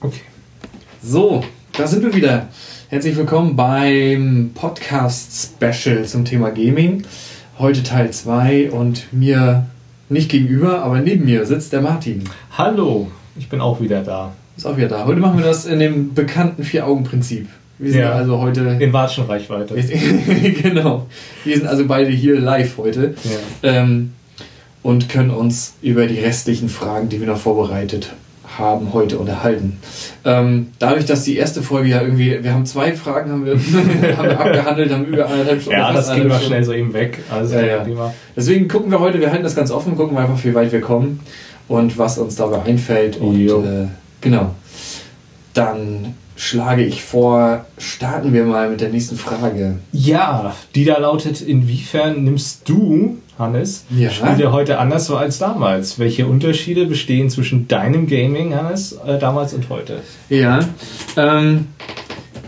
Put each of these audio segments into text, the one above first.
Okay. So, da sind wir wieder. Herzlich willkommen beim Podcast-Special zum Thema Gaming. Heute Teil 2 und mir nicht gegenüber, aber neben mir sitzt der Martin. Hallo, ich bin auch wieder da. Ist auch wieder da. Heute machen wir das in dem bekannten Vier-Augen-Prinzip. Wir sind Ja. also heute. In Watschenreichweite. genau. Wir sind also beide hier live heute. Ja. ähm, und können uns über die restlichen Fragen, die wir noch vorbereitet haben, heute unterhalten. Ähm, dadurch, dass die erste Folge ja irgendwie, wir haben zwei Fragen haben wir, haben wir abgehandelt, haben über anderthalb Stunden. Ja, das ging mal schnell so eben weg. Also Ja, ja. Deswegen gucken wir heute, wir halten das ganz offen, gucken wir einfach, wie weit wir kommen und was uns dabei einfällt. Und äh, genau. Dann schlage ich vor, starten wir mal mit der nächsten Frage. Ja, die da lautet, inwiefern nimmst du, Hannes, Ja. Spiele heute anders so als damals? Welche Unterschiede bestehen zwischen deinem Gaming, Hannes, äh, damals und heute? Ja, ähm,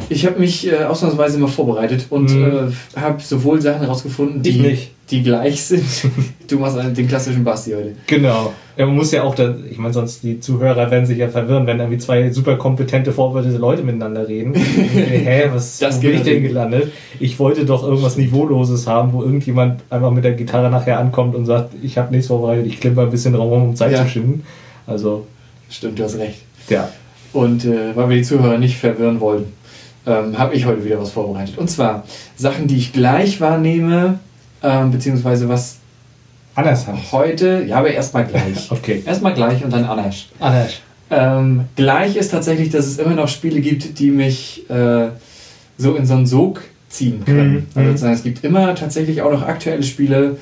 ich habe mich äh, ausnahmsweise mal vorbereitet und Mhm. äh, habe sowohl Sachen herausgefunden, Ich die, nicht. Die gleich sind. du machst einen, den klassischen Basti heute. Genau. Ja, man muss ja auch, da, ich meine, sonst die Zuhörer werden sich ja verwirren, wenn irgendwie zwei super kompetente, vorbereitete Leute miteinander reden. Hä, was Das wo bin ich denn gelandet? Ich wollte doch irgendwas Niveauloses haben, wo irgendjemand einfach mit der Gitarre nachher ankommt und sagt, ich habe nichts vorbereitet, ich klimper ein bisschen rum, um Zeit Ja. zu schinden. Also, Stimmt, du hast recht. ja. Und äh, weil wir die Zuhörer nicht verwirren wollen, ähm, habe ich heute wieder was vorbereitet. Und zwar Sachen, die ich gleich wahrnehme, ähm, beziehungsweise was Anders Hannes. heute, ja, aber erstmal gleich. Okay. erstmal gleich und dann anders. Anders. Ähm, gleich ist tatsächlich, dass es immer noch Spiele gibt, die mich äh, so in so einen Sog ziehen können. Mhm, Also mhm. es gibt immer tatsächlich auch noch aktuelle Spiele,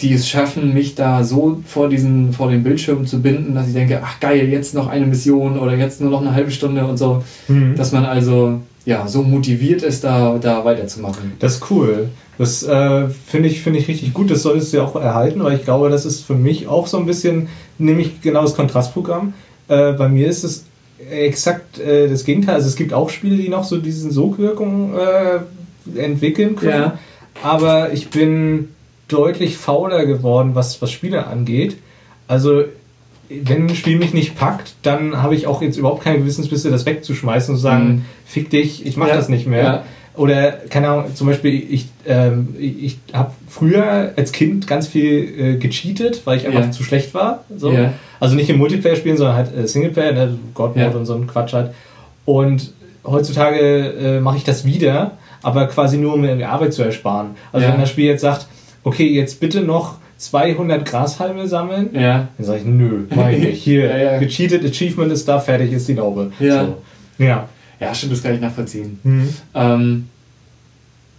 die es schaffen, mich da so vor diesen, vor den Bildschirm zu binden, dass ich denke, ach geil, jetzt noch eine Mission oder jetzt nur noch eine halbe Stunde und so, Mhm. dass man also ja so motiviert ist, da, da weiterzumachen. Das ist cool. Das äh, finde ich, finde ich richtig gut. Das solltest du ja auch erhalten, weil ich glaube, das ist für mich auch so ein bisschen, nämlich genau das Kontrastprogramm. Äh, bei mir ist es exakt äh, das Gegenteil. Also es gibt auch Spiele, die noch so diesen Sogwirkung äh, entwickeln können. Ja. Aber ich bin deutlich fauler geworden, was, was Spiele angeht. Also wenn ein Spiel mich nicht packt, dann habe ich auch jetzt überhaupt keine Gewissensbisse, das wegzuschmeißen und zu sagen, Mhm. fick dich, ich mache Ja, das nicht mehr. ja. Oder, keine Ahnung, zum Beispiel, ich, ähm, ich, habe früher als Kind ganz viel äh, gecheatet, weil ich einfach Ja. zu schlecht war. So. Also nicht im Multiplayer spielen, sondern halt äh, Singleplayer, ne, God Mode und so ein Quatsch halt. Und heutzutage äh, mache ich das wieder, aber quasi nur, um mir die Arbeit zu ersparen. Also wenn das Spiel jetzt sagt, okay, jetzt bitte noch 200 Grashalme sammeln, Ja. dann sage ich, nö, mach ich nicht. Hier, Ja, ja. gecheatet, Achievement ist da, fertig ist die Laube. Ja. So. Ja. Ja, stimmt, das kann ich nachvollziehen. Mhm. Ähm,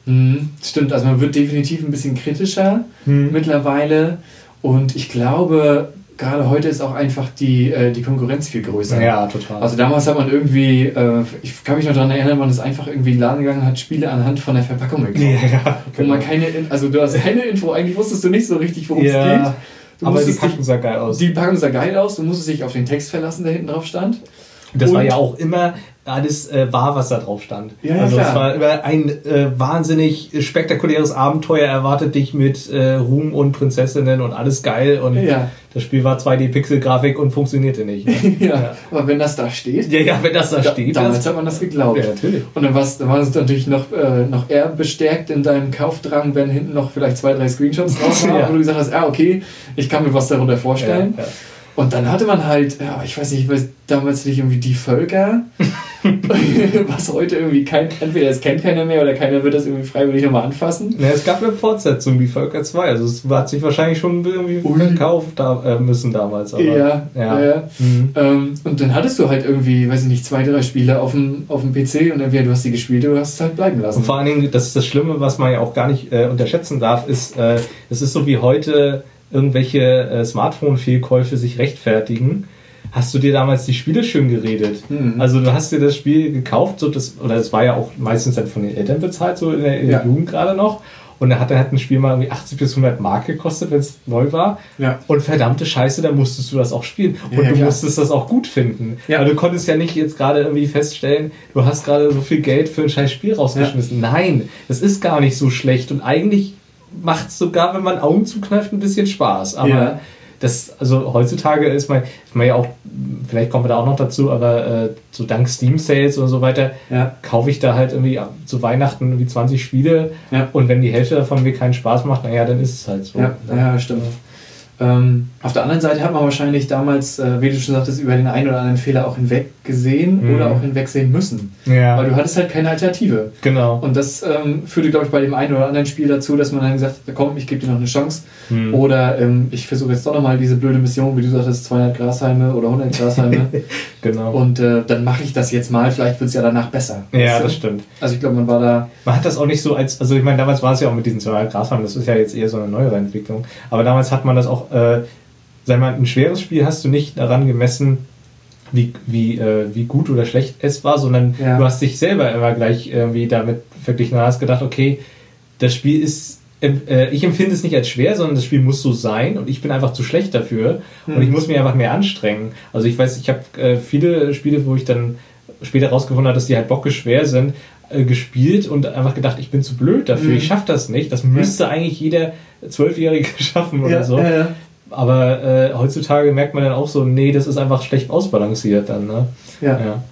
mh, stimmt, also man wird definitiv ein bisschen kritischer Mhm. mittlerweile und ich glaube, gerade heute ist auch einfach die, äh, die Konkurrenz viel größer. Ja, total. Also damals hat man irgendwie, äh, ich kann mich noch daran erinnern, man ist einfach irgendwie in den Laden gegangen und hat Spiele anhand von der Verpackung gekauft. ja, Wo man keine, In- also du hast keine Info, eigentlich wusstest du nicht so richtig, worum es ja. geht. Du aber die dich, sah geil aus. die Packung sah geil aus, du musstest dich auf den Text verlassen, der hinten drauf stand. Das war Und- ja auch immer alles äh, wahr, was da drauf stand. Ja, ja, also klar. es war immer ein äh, wahnsinnig spektakuläres Abenteuer erwartet dich mit äh, Ruhm und Prinzessinnen und alles geil und Ja. das Spiel war 2D-Pixel-Grafik und funktionierte nicht. ja. Aber wenn das da steht, ja, ja, wenn das da da, steht, damals hat man das geglaubt. ja, natürlich. Und dann, war's, dann war es natürlich noch, äh, noch eher bestärkt in deinem Kaufdrang, wenn hinten noch vielleicht zwei, drei Screenshots drauf waren, Ja. wo du gesagt hast, ah, okay, ich kann mir was darunter vorstellen. Ja, ja. Und dann hatte man halt, ja, ich weiß nicht, ich weiß damals nicht irgendwie die Völker, was heute irgendwie kein, entweder es kennt keiner mehr oder keiner wird das irgendwie freiwillig nochmal anfassen. Ja, es gab eine Fortsetzung, die Völker 2. Also es hat sich wahrscheinlich schon irgendwie Ui. verkauft da, äh, müssen damals. Aber, ja, ja. ja. Mhm. Ähm, und dann hattest du halt irgendwie, weiß ich nicht, zwei, drei Spiele auf dem, auf dem PC und entweder du hast die gespielt oder du hast es halt bleiben lassen. Und vor allen Dingen, das ist das Schlimme, was man ja auch gar nicht äh, unterschätzen darf, ist, äh, es ist so wie heute irgendwelche äh, Smartphone-Fehlkäufe sich rechtfertigen. Hast du dir damals die Spiele schön geredet? Mhm. Also du hast dir das Spiel gekauft, so das, oder es war ja auch meistens dann von den Eltern bezahlt, so in der, in der Ja. Jugend gerade noch. Und da hat dann halt ein Spiel mal irgendwie 80 bis 100 Mark gekostet, wenn es neu war. Ja. Und verdammte Scheiße, da musstest du das auch spielen. Ja, Und ja, du musstest das auch gut finden. Ja. Weil du konntest ja nicht jetzt gerade irgendwie feststellen, du hast gerade so viel Geld für ein scheiß Spiel rausgeschmissen. Nein, das ist gar nicht so schlecht. Und eigentlich macht es sogar, wenn man Augen zukneift, ein bisschen Spaß. Aber Ja. Das, also heutzutage ist man, ist man ja auch, vielleicht kommen wir da auch noch dazu, aber äh, so dank Steam Sales und so weiter, Ja. kaufe ich da halt irgendwie zu Weihnachten irgendwie 20 Spiele Ja. und wenn die Hälfte davon mir keinen Spaß macht, naja, dann ist es halt so. Ja, ja, stimmt. Ähm, auf der anderen Seite hat man wahrscheinlich damals, äh, wie du schon sagtest, über den einen oder anderen Fehler auch hinweg gesehen Mhm. oder auch hinwegsehen müssen. Ja, Weil du hattest halt keine Alternative. genau. Und das ähm, führte, glaube ich, bei dem einen oder anderen Spiel dazu, dass man dann gesagt hat, komm, ich gebe dir noch eine Chance. Hm. Oder ähm, ich versuche jetzt doch nochmal diese blöde Mission, wie du sagtest, 200 Grashalme oder 100 Grashalme. genau. und äh, dann mache ich das jetzt mal, vielleicht wird es ja danach besser. ja, Weißt du? das stimmt. Also ich glaube, man war da... Man hat das auch nicht so als, also ich meine, damals war es ja auch mit diesen zwei Grashalmen, das ist ja jetzt eher so eine neuere Entwicklung, aber damals hat man das auch, äh, sag mal, ein schweres Spiel hast du nicht daran gemessen, wie, wie, äh, wie gut oder schlecht es war, sondern Ja. du hast dich selber immer gleich irgendwie damit verglichen und hast gedacht, okay, das Spiel ist, äh, ich empfinde es nicht als schwer, sondern das Spiel muss so sein und ich bin einfach zu schlecht dafür und Hm. ich muss mich einfach mehr anstrengen. Also ich weiß, ich habe äh, viele Spiele, wo ich dann später rausgefunden habe, dass die halt bockeschwer sind, äh, gespielt und einfach gedacht, ich bin zu blöd dafür, Mhm. ich schaffe das nicht. Das müsste eigentlich jeder Zwölfjährige schaffen oder so. ja, ja. Aber äh, heutzutage merkt man dann auch so, nee, das ist einfach schlecht ausbalanciert dann. Ne? Ja, Ja.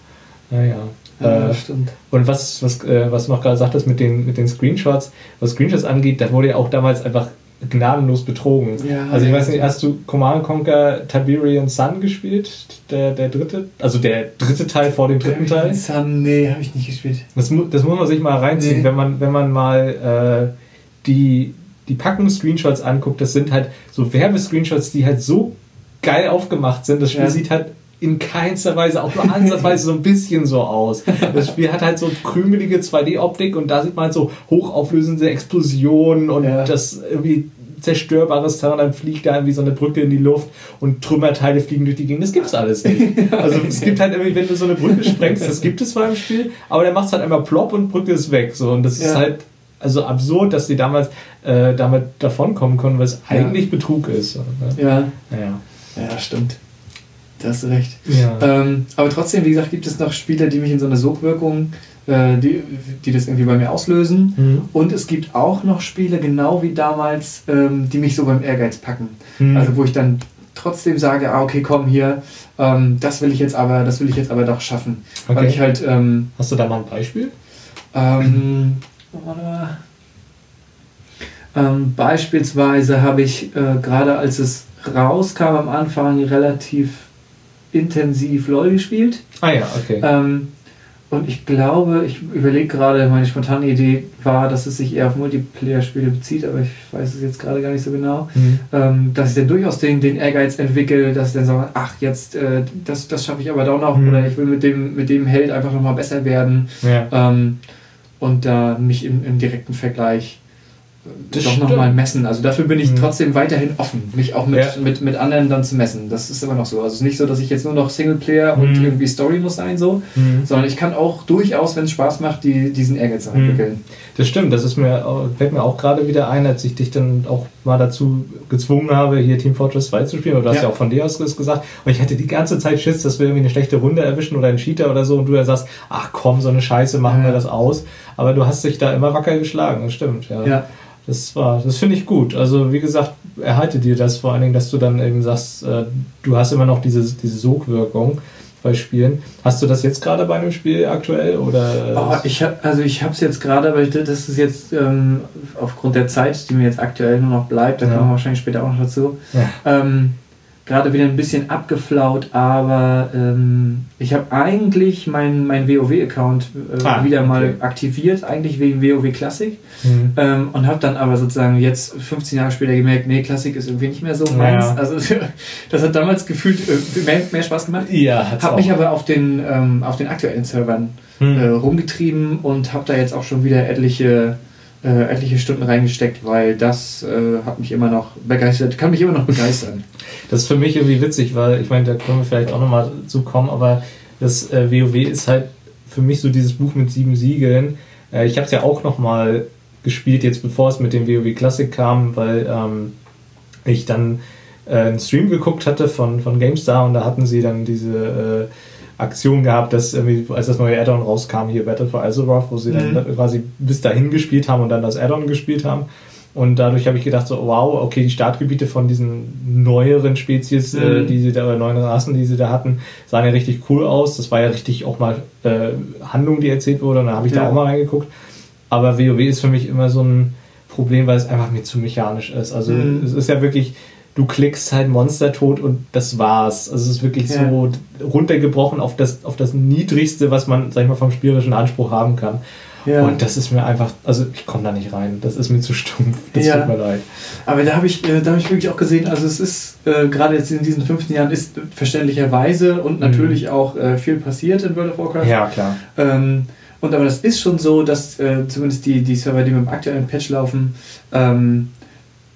Naja. ja, Äh, stimmt. und was, was, äh, was du noch gerade sagtest mit den, mit den Screenshots, was Screenshots angeht, da wurde ja auch damals einfach gnadenlos betrogen. Ja, also ich ja. weiß nicht, hast du Command Conquer Tiberian Sun gespielt? Der, der dritte? Also der dritte Teil vor dem dritten Teil? Sun, nee, habe ich nicht gespielt. Das, das muss man sich mal reinziehen, Nee. wenn man, wenn man mal äh, die, die Packung Screenshots anguckt. Das sind halt so Werbescreenshots, die halt so geil aufgemacht sind. Das Spiel Ja. sieht halt in keinster Weise, auch nur ansatzweise so ein bisschen so aus. Das Spiel hat halt so krümelige 2D-Optik und da sieht man halt so hochauflösende Explosionen und Ja. das irgendwie zerstörbares Terrain, dann fliegt da irgendwie so eine Brücke in die Luft und Trümmerteile fliegen durch die Gegend. Das gibt's alles nicht. Also es gibt halt irgendwie, wenn du so eine Brücke sprengst, das gibt es zwar im Spiel, aber der macht halt einmal plopp und Brücke ist weg. So und das ist Ja. halt also absurd, dass die damals äh, damit davonkommen konnten, weil es Ja. eigentlich Betrug ist. So, ne? Ja, Naja. ja, stimmt. Da hast du recht. Ja. Ähm, aber trotzdem, wie gesagt, gibt es noch Spiele, die mich in so eine Sogwirkung, äh, die, die das irgendwie bei mir auslösen. Mhm. Und es gibt auch noch Spiele, genau wie damals, ähm, die mich so beim Ehrgeiz packen. Mhm. Also wo ich dann trotzdem sage, ah, okay, komm hier, ähm, das will ich jetzt aber, das will ich jetzt aber doch schaffen. Weil Okay. ich halt, ähm, Hast du da mal ein Beispiel? ähm. Ähm, beispielsweise habe ich äh, gerade als es rauskam am Anfang relativ intensiv LOL gespielt. Ah ja, okay. Ähm, und ich glaube, ich überlege gerade, meine spontane Idee war, dass es sich eher auf Multiplayer-Spiele bezieht, aber ich weiß es jetzt gerade gar nicht so genau. Mhm. Ähm, dass ich dann durchaus den, den Ehrgeiz entwickle, dass ich dann sage, ach, jetzt, äh, das, das schaffe ich aber doch noch, Mhm. oder ich will mit dem, mit dem Held einfach nochmal besser werden. Ja. Ähm, und da mich im, im direkten Vergleich äh, Das doch nochmal messen. Also dafür bin ich Mhm. trotzdem weiterhin offen, mich auch mit, Ja. mit, mit anderen dann zu messen. Das ist immer noch so. Also es ist nicht so, dass ich jetzt nur noch Singleplayer und Mhm. irgendwie Story muss sein, so, Mhm. sondern ich kann auch durchaus, wenn es Spaß macht, die, diesen Ehrgeiz Mhm. entwickeln. Das stimmt, das ist mir, fällt mir auch gerade wieder ein, als ich dich dann auch mal dazu gezwungen habe, hier Team Fortress 2 zu spielen. Oder du hast Ja. ja auch von dir aus gesagt. Und ich hatte die ganze Zeit Schiss, dass wir irgendwie eine schlechte Runde erwischen oder einen Cheater oder so. Und du ja sagst, ach komm, so eine Scheiße, machen wir das aus. Aber du hast dich da immer wacker geschlagen, das stimmt, ja. Ja. Das war, das finde ich gut. Also wie gesagt, erhalte dir das vor allen Dingen, dass du dann eben sagst, äh, du hast immer noch diese, diese Sogwirkung bei Spielen. Hast du das jetzt gerade bei einem Spiel aktuell oder? Oh, ich hab, also ich habe es jetzt gerade, aber ich, das ist jetzt ähm, aufgrund der Zeit, die mir jetzt aktuell nur noch bleibt, da Ja. kommen wir wahrscheinlich später auch noch dazu, ja. ähm, gerade wieder ein bisschen abgeflaut, aber ähm, ich habe eigentlich meinen mein WoW-Account äh, Ah, wieder mal okay. aktiviert, eigentlich wegen WoW Classic Mhm. ähm, und habe dann aber sozusagen jetzt 15 Jahre später gemerkt, nee, Classic ist irgendwie nicht mehr so meins. Ja. Also das hat damals gefühlt äh, mehr, mehr Spaß gemacht. Ja, hat's Habe mich aber auf den, ähm, auf den aktuellen Servern Hm. äh, rumgetrieben und habe da jetzt auch schon wieder etliche, äh, etliche Stunden reingesteckt, weil das äh, hat mich immer noch begeistert, kann mich immer noch begeistern. Das ist für mich irgendwie witzig, weil ich meine, da können wir vielleicht auch nochmal zu kommen, aber das äh, WoW ist halt für mich so dieses Buch mit sieben Siegeln. Äh, ich habe es ja auch nochmal gespielt, jetzt bevor es mit dem WoW Classic kam, weil ähm, ich dann äh, einen Stream geguckt hatte von, von GameStar und da hatten sie dann diese äh, Aktion gehabt, dass irgendwie, als das neue Add-on rauskam, hier Battle for Azeroth, wo sie Mhm. dann quasi bis dahin gespielt haben und dann das Add-on gespielt haben. Und dadurch habe ich gedacht, so, wow, okay, die Startgebiete von diesen neueren Spezies, äh, mhm. äh, die sie da, oder neuen Rassen, die sie da hatten, sahen ja richtig cool aus. Das war ja richtig auch mal äh, Handlung, die erzählt wurde, und da habe ich ja. da auch mal reingeguckt. Aber WoW ist für mich immer so ein Problem, weil es einfach mir zu mechanisch ist. Also mhm. es ist ja wirklich, du klickst halt Monster tot und das war's. Also es ist wirklich ja. so runtergebrochen auf das, auf das Niedrigste, was man, sag ich mal, vom spielerischen Anspruch haben kann. Ja. Und das ist mir einfach, also ich komme da nicht rein. Das ist mir zu stumpf. Das ja. tut mir leid. Aber da habe ich, äh, da hab ich wirklich auch gesehen, also es ist äh, gerade jetzt in diesen 15 Jahren ist verständlicherweise und natürlich mhm. auch äh, viel passiert in World of Warcraft. Ja, klar. Ähm, und aber das ist schon so, dass äh, zumindest die, die Server, die mit dem aktuellen Patch laufen, ähm,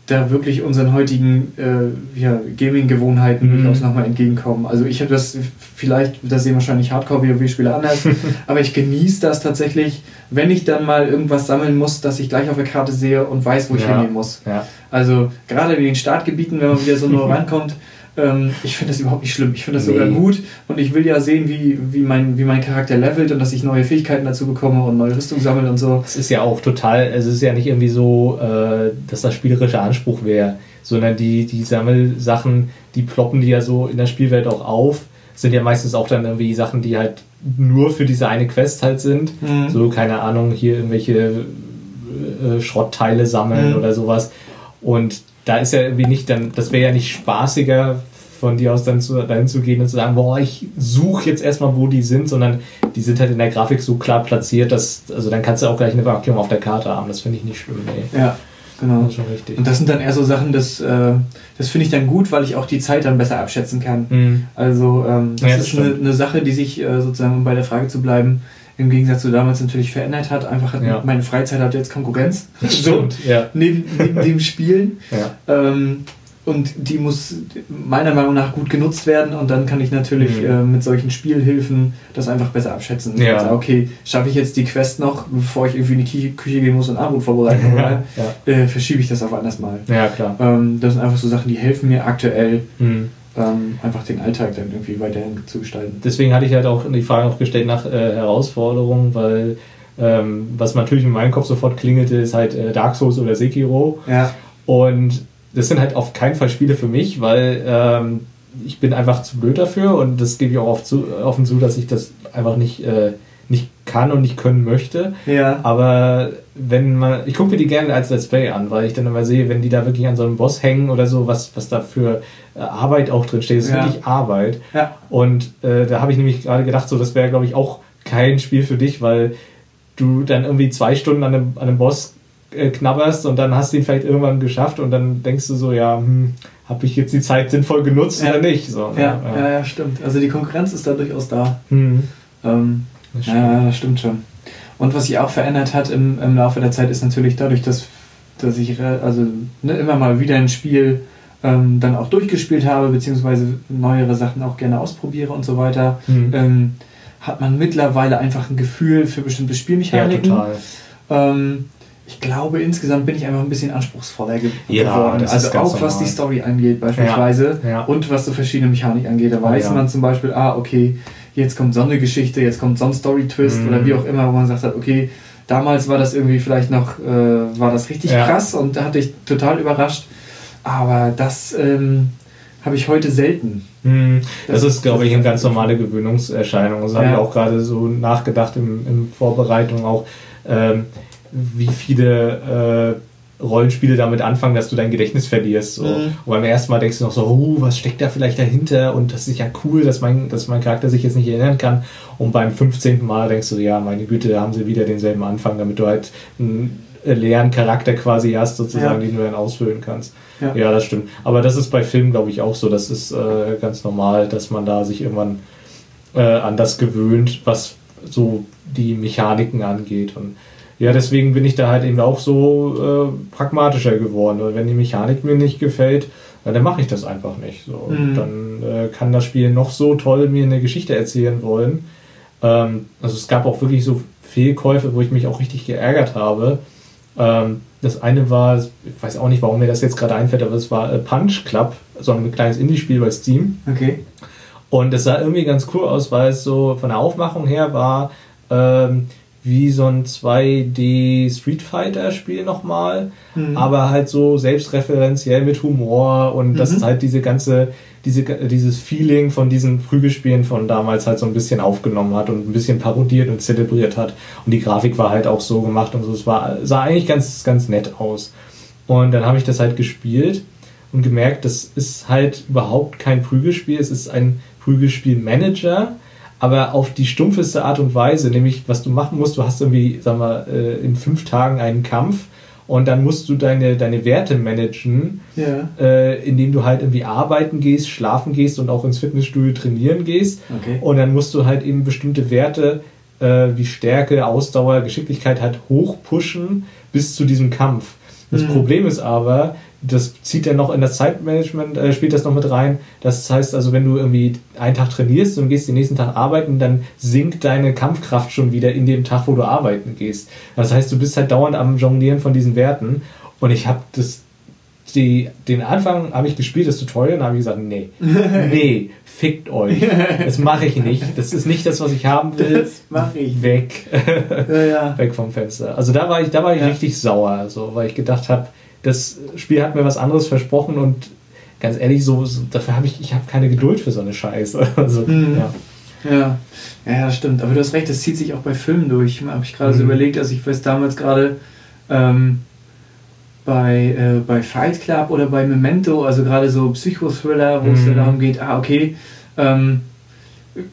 da wirklich unseren heutigen äh, ja, Gaming-Gewohnheiten mhm. durchaus nochmal entgegenkommen. Also ich habe das vielleicht, das sehen wahrscheinlich Hardcore-WoW-Spieler anders, aber ich genieße das tatsächlich, wenn ich dann mal irgendwas sammeln muss, dass ich gleich auf der Karte sehe und weiß, wo ich ja. hingehen muss. Ja. Also gerade in den Startgebieten, wenn man wieder so nur rankommt, ähm, ich finde das überhaupt nicht schlimm. Ich finde das nee. sogar gut und ich will ja sehen, wie, wie, mein, wie mein Charakter levelt und dass ich neue Fähigkeiten dazu bekomme und neue Rüstung sammle und so. Es ist ja auch total, es ist ja nicht irgendwie so, äh, dass das spielerischer Anspruch wäre, sondern die, die Sammelsachen, die ploppen die ja so in der Spielwelt auch auf, sind ja meistens auch dann irgendwie Sachen, die halt nur für diese eine Quest halt sind. Mhm. So, keine Ahnung, hier irgendwelche äh, Schrottteile sammeln mhm. oder sowas. Und da ist ja irgendwie nicht dann, das wäre ja nicht spaßiger von dir aus dann zu, dahin zu gehen und zu sagen, boah, ich suche jetzt erstmal, wo die sind, sondern die sind halt in der Grafik so klar platziert, dass, also dann kannst du auch gleich eine Markierung auf der Karte haben. Das finde ich nicht schlimm, ey. Ja, genau. Das schon richtig. Und das sind dann eher so Sachen, das, äh, das finde ich dann gut, weil ich auch die Zeit dann besser abschätzen kann. Mhm. Also, ähm, das, ja, das, ist eine, eine, Sache, die sich äh, sozusagen, um bei der Frage zu bleiben, im Gegensatz zu damals natürlich verändert hat. Einfach hat ja. meine Freizeit hat jetzt Konkurrenz. so, ja. neben, neben dem Spielen. Ja. Ähm, und die muss meiner Meinung nach gut genutzt werden und dann kann ich natürlich mhm. äh, mit solchen Spielhilfen das einfach besser abschätzen. Ja. Also, okay, schaffe ich jetzt die Quest noch, bevor ich irgendwie in die Küche gehen muss und Armut vorbereiten ja, ja. Äh, verschiebe ich das auf anders mal. Ja, klar. Ähm, das sind einfach so Sachen, die helfen mir aktuell. Mhm ähm, einfach den Alltag dann irgendwie weiterhin zu gestalten. Deswegen hatte ich halt auch die Frage auch gestellt nach äh, Herausforderungen, weil ähm, was natürlich in meinem Kopf sofort klingelte, ist halt äh, Dark Souls oder Sekiro. Ja. Und das sind halt auf keinen Fall Spiele für mich, weil ähm, ich bin einfach zu blöd dafür und das gebe ich auch oft zu, offen zu, dass ich das einfach nicht, äh, nicht kann und nicht können möchte. Ja. Aber wenn man, ich gucke mir die gerne als Let's Play an, weil ich dann immer sehe, wenn die da wirklich an so einem Boss hängen oder so, was, was da für äh, Arbeit auch drin steht, das ist ja. wirklich Arbeit. Ja. Und äh, da habe ich nämlich gerade gedacht, so das wäre, glaube ich, auch kein Spiel für dich, weil du dann irgendwie zwei Stunden an einem, an einem Boss äh, knabberst und dann hast du ihn vielleicht irgendwann geschafft und dann denkst du so, ja, hm, habe ich jetzt die Zeit sinnvoll genutzt ja. oder nicht? So, ja, ja, ja, stimmt. Also die Konkurrenz ist da durchaus da. Hm. Ähm, das ja, das stimmt schon. Und was sich auch verändert hat im, im Laufe der Zeit ist natürlich dadurch, dass, dass ich also ne, immer mal wieder ein Spiel ähm, dann auch durchgespielt habe, beziehungsweise neuere Sachen auch gerne ausprobiere und so weiter, mhm. ähm, hat man mittlerweile einfach ein Gefühl für bestimmte Spielmechaniken. Ja, total. Ähm, ich glaube, insgesamt bin ich einfach ein bisschen anspruchsvoller ge ja, geworden. Also auch normal. was die Story angeht, beispielsweise. Ja, ja. Und was so verschiedene Mechanik angeht. Da weiß man zum Beispiel, ah, okay, jetzt kommt so eine Geschichte, jetzt kommt so ein Story-Twist mhm. oder wie auch immer, wo man sagt hat, okay, damals war das irgendwie vielleicht noch, äh, war das richtig krass und da hatte ich total überrascht. Aber das ähm, habe ich heute selten. Mhm. Das, das, ist, glaube ich, eine ganz normale Gewöhnungserscheinung. Das habe ich auch gerade so nachgedacht in, in Vorbereitung auch. Ähm, wie viele äh, Rollenspiele damit anfangen, dass du dein Gedächtnis verlierst. So. Mhm. Und beim ersten Mal denkst du noch so, oh, was steckt da vielleicht dahinter? Und das ist ja cool, dass mein, dass mein Charakter sich jetzt nicht erinnern kann. Und beim 15. Mal denkst du, ja, meine Güte, da haben sie wieder denselben Anfang, damit du halt einen leeren Charakter quasi hast, sozusagen, ja. den du dann ausfüllen kannst. Ja. ja. das stimmt. Aber das ist bei Filmen, glaube ich, auch so. Das ist äh, ganz normal, dass man da sich irgendwann äh, an das gewöhnt, was so die Mechaniken angeht. Und ja, deswegen bin ich da halt eben auch so äh, pragmatischer geworden. Und wenn die Mechanik mir nicht gefällt, dann mache ich das einfach nicht. So. Mhm. Dann äh, kann das Spiel noch so toll mir eine Geschichte erzählen wollen. Ähm, also es gab auch wirklich so Fehlkäufe, wo ich mich auch richtig geärgert habe. Ähm, das eine war, ich weiß auch nicht, warum mir das jetzt gerade einfällt, aber es war äh, Punch Club, so ein kleines Indie-Spiel bei Steam. Okay. Und es sah irgendwie ganz cool aus, weil es so von der Aufmachung her war, ähm, wie so ein 2D Street Fighter Spiel nochmal, mhm. aber halt so selbstreferenziell mit Humor und mhm. das halt diese ganze, diese, dieses Feeling von diesen Prügelspielen von damals halt so ein bisschen aufgenommen hat und ein bisschen parodiert und zelebriert hat. Und die Grafik war halt auch so gemacht und so. Es war, sah eigentlich ganz, ganz nett aus. Und dann habe ich das halt gespielt und gemerkt, das ist halt überhaupt kein Prügelspiel, es ist ein Prügelspiel-Manager aber auf die stumpfeste Art und Weise, nämlich was du machen musst, du hast irgendwie, sagen wir, äh, in fünf Tagen einen Kampf und dann musst du deine, deine Werte managen, ja. äh, indem du halt irgendwie arbeiten gehst, schlafen gehst und auch ins Fitnessstudio trainieren gehst. Okay. Und dann musst du halt eben bestimmte Werte äh, wie Stärke, Ausdauer, Geschicklichkeit halt hochpushen bis zu diesem Kampf. Das mhm. Problem ist aber, das zieht ja noch in das Zeitmanagement, äh, spielt das noch mit rein. Das heißt also, wenn du irgendwie einen Tag trainierst und gehst den nächsten Tag arbeiten, dann sinkt deine Kampfkraft schon wieder in dem Tag, wo du arbeiten gehst. Das heißt, du bist halt dauernd am Jonglieren von diesen Werten. Und ich habe das, die, den Anfang habe ich gespielt, das Tutorial, und habe ich gesagt, nee, nee, fickt euch. Das mache ich nicht. Das ist nicht das, was ich haben will. Das mache ich. Weg. Ja, ja. Weg vom Fenster. Also da war ich, da war ich ja. richtig sauer, so, weil ich gedacht habe, das Spiel hat mir was anderes versprochen und ganz ehrlich, so, so dafür habe ich, ich habe keine Geduld für so eine Scheiße. Also, mhm. ja. Ja. ja, stimmt. Aber du hast recht, das zieht sich auch bei Filmen durch. Habe ich gerade mhm. so überlegt, also ich weiß damals gerade ähm, bei, äh, bei Fight Club oder bei Memento, also gerade so Psychothriller, wo mhm. es darum geht, ah, okay, ähm,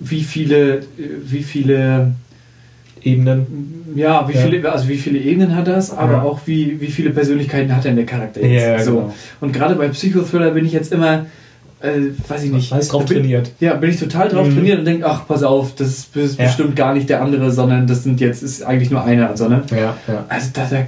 wie viele, wie viele Ebenen. Ja, wie ja. viele, also wie viele Ebenen hat das, aber ja. auch wie, wie viele Persönlichkeiten hat denn der Charakter jetzt? Ja, so. Genau. Und gerade bei Psychothriller bin ich jetzt immer, äh, weiß ich nicht. Weiß drauf bin, trainiert. Ja, bin ich total drauf mhm. trainiert und denke, ach, pass auf, das ist, das bestimmt gar nicht der andere, sondern das sind jetzt, ist eigentlich nur einer. Also, ne? ja, also da, da,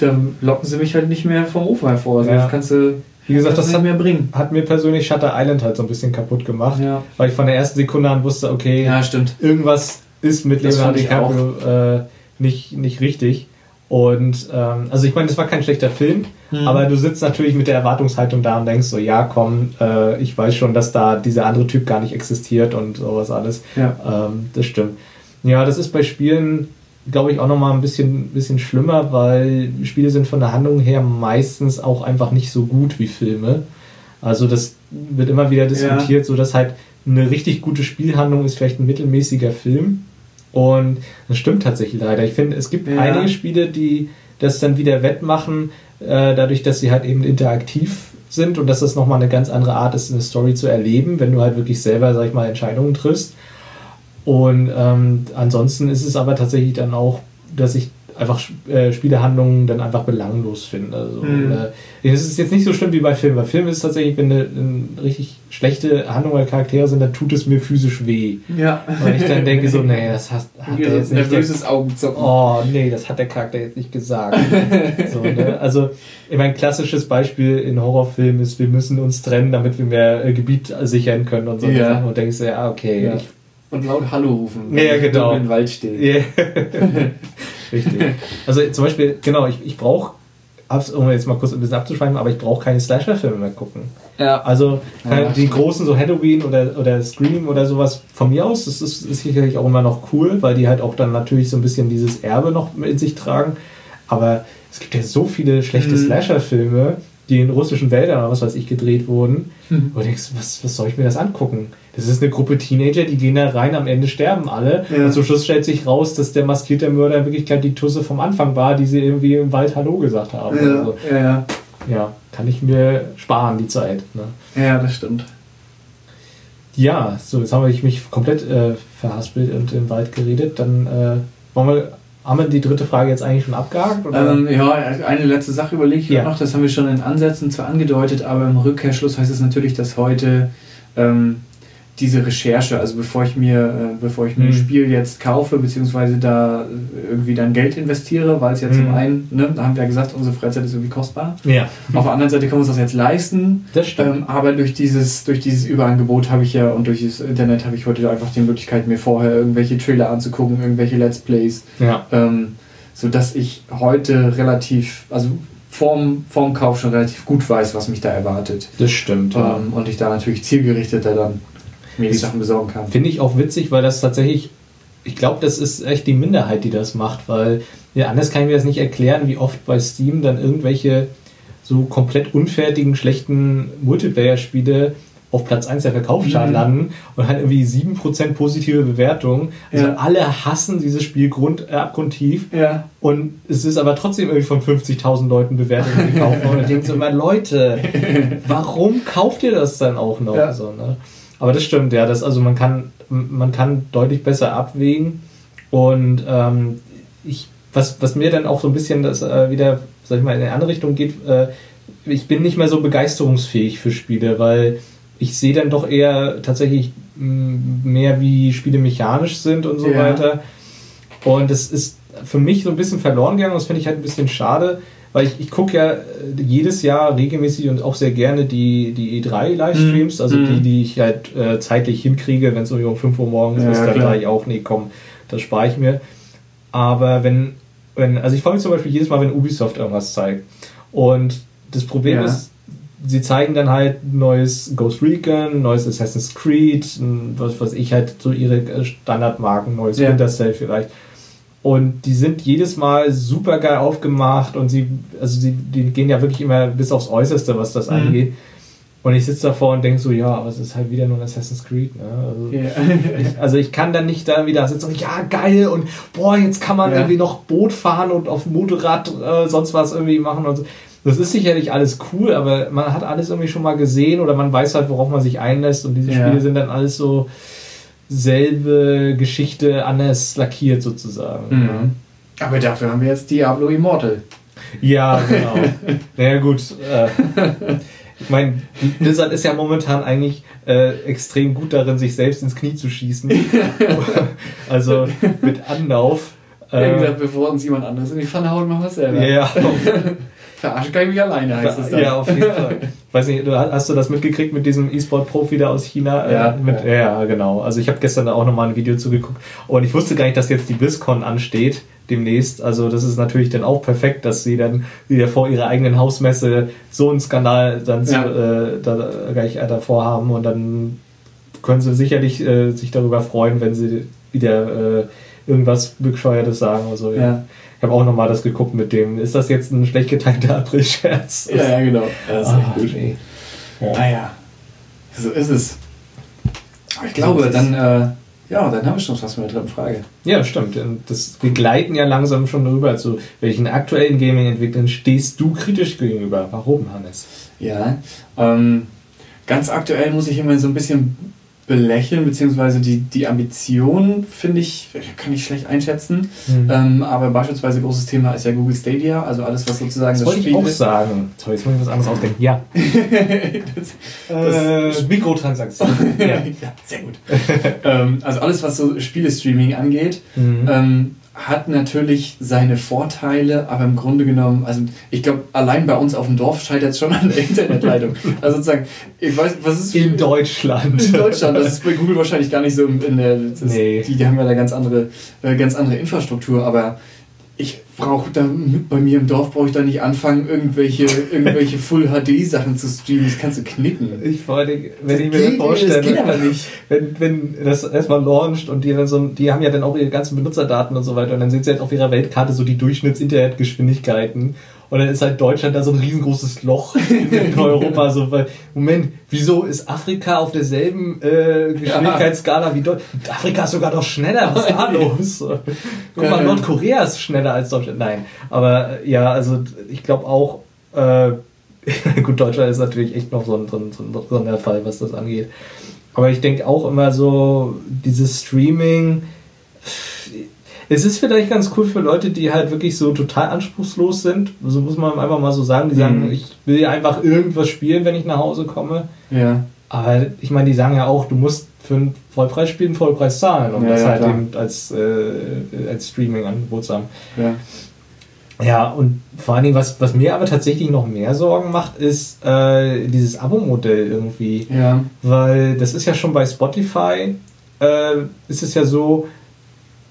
da locken sie mich halt nicht mehr vom Ofen hervor. Also das kannst du. Wie gesagt, das hat mir, bringen. hat mir persönlich Shutter Island halt so ein bisschen kaputt gemacht, ja. weil ich von der ersten Sekunde an wusste, okay, ja, irgendwas ist mit Leonardo DiCaprio äh, nicht, nicht richtig. Und ähm, also ich meine, das war kein schlechter Film, mhm. aber du sitzt natürlich mit der Erwartungshaltung da und denkst so, ja komm, äh, ich weiß schon, dass da dieser andere Typ gar nicht existiert und sowas alles. Ja. Ähm, das stimmt. Ja, das ist bei Spielen, glaube ich, auch nochmal ein bisschen, bisschen schlimmer, weil Spiele sind von der Handlung her meistens auch einfach nicht so gut wie Filme. Also das wird immer wieder diskutiert, ja. so dass halt eine richtig gute Spielhandlung ist vielleicht ein mittelmäßiger Film und das stimmt tatsächlich leider. Ich finde, es gibt ja. einige Spiele, die das dann wieder wettmachen, äh, dadurch, dass sie halt eben interaktiv sind und dass das nochmal eine ganz andere Art ist, eine Story zu erleben, wenn du halt wirklich selber, sag ich mal, Entscheidungen triffst. Und ähm, ansonsten ist es aber tatsächlich dann auch, dass ich einfach äh, Spielehandlungen dann einfach belanglos finde. Also, mhm. äh, es ist jetzt nicht so schlimm wie bei Filmen. Bei Filmen ist es tatsächlich, wenn eine, eine richtig schlechte Handlung oder Charaktere sind, dann tut es mir physisch weh. Ja. Weil ich dann denke so, nee, das hat, hat der jetzt nicht... Nervöses Augenzucken. Oh, nee, das hat der Charakter jetzt nicht gesagt. so, ne? Also, ich mein klassisches Beispiel in Horrorfilmen ist, wir müssen uns trennen, damit wir mehr äh, Gebiet sichern können und so ja. Sachen. Und denkst du, ja, okay, ja. Ich, und laut Hallo rufen, wenn ja, genau. im Wald stehen. Yeah. Richtig. Also zum Beispiel, genau, ich, ich brauche, um jetzt mal kurz ein bisschen abzuschweifen, aber ich brauche keine Slasher-Filme mehr gucken. Ja. Also ja, die großen, so Halloween oder, oder Scream oder sowas, von mir aus, das ist, ist sicherlich auch immer noch cool, weil die halt auch dann natürlich so ein bisschen dieses Erbe noch in sich tragen. Aber es gibt ja so viele schlechte mhm. Slasher-Filme, die in russischen Wäldern oder was weiß ich gedreht wurden. Mhm. Und du denkst, was, was soll ich mir das angucken? Das ist eine Gruppe Teenager, die gehen da rein, am Ende sterben alle. Ja. Und zum Schluss stellt sich raus, dass der maskierte Mörder in Wirklichkeit die Tusse vom Anfang war, die sie irgendwie im Wald Hallo gesagt haben. Ja, also, ja, ja. ja, kann ich mir sparen, die Zeit. Ne? Ja, das stimmt. Ja, so, jetzt habe ich mich komplett äh, verhaspelt und im Wald geredet. Dann äh, wollen wir haben wir die dritte Frage jetzt eigentlich schon abgehakt? Ähm, ja, eine letzte Sache überlege ich ja. noch. Das haben wir schon in Ansätzen zwar angedeutet, aber im Rückkehrschluss heißt es natürlich, dass heute ähm, diese Recherche, also bevor ich mir, äh, bevor ich mir mhm. ein Spiel jetzt kaufe, beziehungsweise da irgendwie dann Geld investiere, weil es ja mhm. zum einen, ne, da haben wir ja gesagt, unsere Freizeit ist irgendwie kostbar. Ja. Auf der anderen Seite können wir uns das jetzt leisten. Das stimmt. Ähm, aber durch dieses, durch dieses Überangebot habe ich ja und durch das Internet habe ich heute einfach die Möglichkeit, mir vorher irgendwelche Trailer anzugucken, irgendwelche Let's Plays. Ja. Ähm, sodass ich heute relativ, also vorm, vorm Kauf schon relativ gut weiß, was mich da erwartet. Das stimmt. Ähm, ja. Und ich da natürlich zielgerichteter dann mir die Sachen besorgen kann. Finde ich auch witzig, weil das tatsächlich ich glaube, das ist echt die Minderheit, die das macht, weil ja, anders kann ich mir das nicht erklären, wie oft bei Steam dann irgendwelche so komplett unfertigen, schlechten Multiplayer-Spiele auf Platz 1 der Verkaufschart mhm. landen und halt irgendwie 7% positive Bewertungen. Also ja. alle hassen dieses Spiel grund, äh, abgrundtief. Ja. Und es ist aber trotzdem irgendwie von 50.000 Leuten bewertet gekauft worden. Und ich denke so immer, Leute, warum kauft ihr das dann auch noch? Ja. So, ne? Aber das stimmt, ja. Das, also man kann, man kann deutlich besser abwägen. Und ähm, ich, was, was mir dann auch so ein bisschen das äh, wieder, sag ich mal, in eine andere Richtung geht, äh, ich bin nicht mehr so begeisterungsfähig für Spiele, weil ich sehe dann doch eher tatsächlich mehr, wie Spiele mechanisch sind und so ja. weiter. Und es ist für mich so ein bisschen verloren gegangen. Das finde ich halt ein bisschen schade, weil ich, ich gucke ja äh, jedes Jahr regelmäßig und auch sehr gerne die, die E3-Livestreams, mhm. also die, mhm. die ich halt äh, zeitlich hinkriege, wenn es um 5 Uhr morgens ja, ist, dann sage ich auch, nee, komm, das spare ich mir. Aber wenn, wenn, also ich freue mich zum Beispiel jedes Mal, wenn Ubisoft irgendwas zeigt. Und das Problem ja. ist, sie zeigen dann halt neues Ghost Recon, neues Assassin's Creed, was weiß ich halt so ihre Standardmarken, neues ja. Winter Cell vielleicht. Und die sind jedes Mal super geil aufgemacht und sie, also sie, die gehen ja wirklich immer bis aufs Äußerste, was das mhm. angeht. Und ich sitze davor und denke so, ja, aber es ist halt wieder nur ein Assassin's Creed. Ne? Also, yeah. ich, also, ich, kann dann nicht da wieder sitzen und ja, geil und boah, jetzt kann man ja. irgendwie noch Boot fahren und auf Motorrad äh, sonst was irgendwie machen und so das ist sicherlich alles cool, aber man hat alles irgendwie schon mal gesehen oder man weiß halt, worauf man sich einlässt und diese ja. Spiele sind dann alles so selbe Geschichte anders lackiert sozusagen. Mhm. Aber dafür haben wir jetzt Diablo Immortal. Ja, genau. naja, gut. Äh, ich meine, Blizzard ist ja momentan eigentlich äh, extrem gut darin, sich selbst ins Knie zu schießen. also mit Anlauf. Äh, gesagt, bevor uns jemand anderes in die Pfanne haut, machen wir es selber. Ja, Verarsche kann ich mich alleine, heißt es dann. Ja, auf jeden Fall. Weiß nicht, hast du das mitgekriegt mit diesem E-Sport-Profi da aus China? Äh, ja, mit, ja. ja, genau. Also ich habe gestern da auch nochmal ein Video zugeguckt und ich wusste gar nicht, dass jetzt die BlizzCon ansteht demnächst. Also das ist natürlich dann auch perfekt, dass sie dann wieder vor ihrer eigenen Hausmesse so einen Skandal dann ja. äh, da, gleich davor haben und dann können sie sicherlich äh, sich darüber freuen, wenn sie wieder äh, irgendwas Bescheuertes sagen oder so. Ja. Ich habe auch nochmal das geguckt mit dem, ist das jetzt ein schlecht geteilter April-Scherz? Ja, ja, genau. Das ist ah, echt gut. Nee. Ja. Naja, so ist es. Aber ich glaube, so dann, äh, ja, dann haben wir schon fast mit der dritten Frage. Ja, stimmt. Das, wir gleiten ja langsam schon darüber. Also, welchen aktuellen Gaming-Entwicklern stehst du kritisch gegenüber? Warum, Hannes? Ja, ähm, ganz aktuell muss ich immer so ein bisschen belächeln, beziehungsweise die, die Ambition, finde ich, kann ich schlecht einschätzen. Mhm. Ähm, aber beispielsweise großes Thema ist ja Google Stadia, also alles, was sozusagen das, das wollte ich auch sagen. Sorry, jetzt muss ich was anderes ausdenken. Ja. das, das äh, Mikrotransaktion. ja. ja. sehr gut. ähm, also alles, was so Spielestreaming angeht. Mhm. Ähm, hat natürlich seine Vorteile, aber im Grunde genommen, also ich glaube, allein bei uns auf dem Dorf scheitert es schon an der Internetleitung. Also sozusagen, ich weiß, was ist. In Deutschland. In Deutschland, das ist bei Google wahrscheinlich gar nicht so in der. Ist, nee. Die, die haben ja da ganz andere, äh, ganz andere Infrastruktur, aber ich brauche da bei mir im Dorf brauche ich da nicht anfangen, irgendwelche, irgendwelche Full HD Sachen zu streamen. Das kannst du knicken. Ich vor allem, wenn das ich mir das vorstelle, das geht aber nicht. Wenn, wenn das erstmal launcht und die dann so, die haben ja dann auch ihre ganzen Benutzerdaten und so weiter und dann sehen sie halt auf ihrer Weltkarte so die Durchschnitts-Internetgeschwindigkeiten und dann ist halt Deutschland da so ein riesengroßes Loch in Europa. So, weil, Moment, wieso ist Afrika auf derselben äh, Geschwindigkeitsskala wie Deutschland? Afrika ist sogar noch schneller, was ist da los? Guck mal, Nordkorea ist schneller als Deutschland. Nein, aber äh, ja, also ich glaube auch, äh, gut, Deutschland ist natürlich echt noch so ein, so ein, so ein Sonderfall, was das angeht. Aber ich denke auch immer so, dieses Streaming, es ist vielleicht ganz cool für Leute, die halt wirklich so total anspruchslos sind. So muss man einfach mal so sagen. Die sagen, mhm. ich will einfach irgendwas spielen, wenn ich nach Hause komme. Ja. Aber ich meine, die sagen ja auch, du musst für ein Vollpreisspiel einen Vollpreis zahlen, um ja, das ja, halt eben als, äh, als Streaming-Angebot zu haben. Ja. Ja, und vor allen Dingen, was, was mir aber tatsächlich noch mehr Sorgen macht, ist äh, dieses Abo-Modell irgendwie. Ja. Weil das ist ja schon bei Spotify, äh, ist es ja so,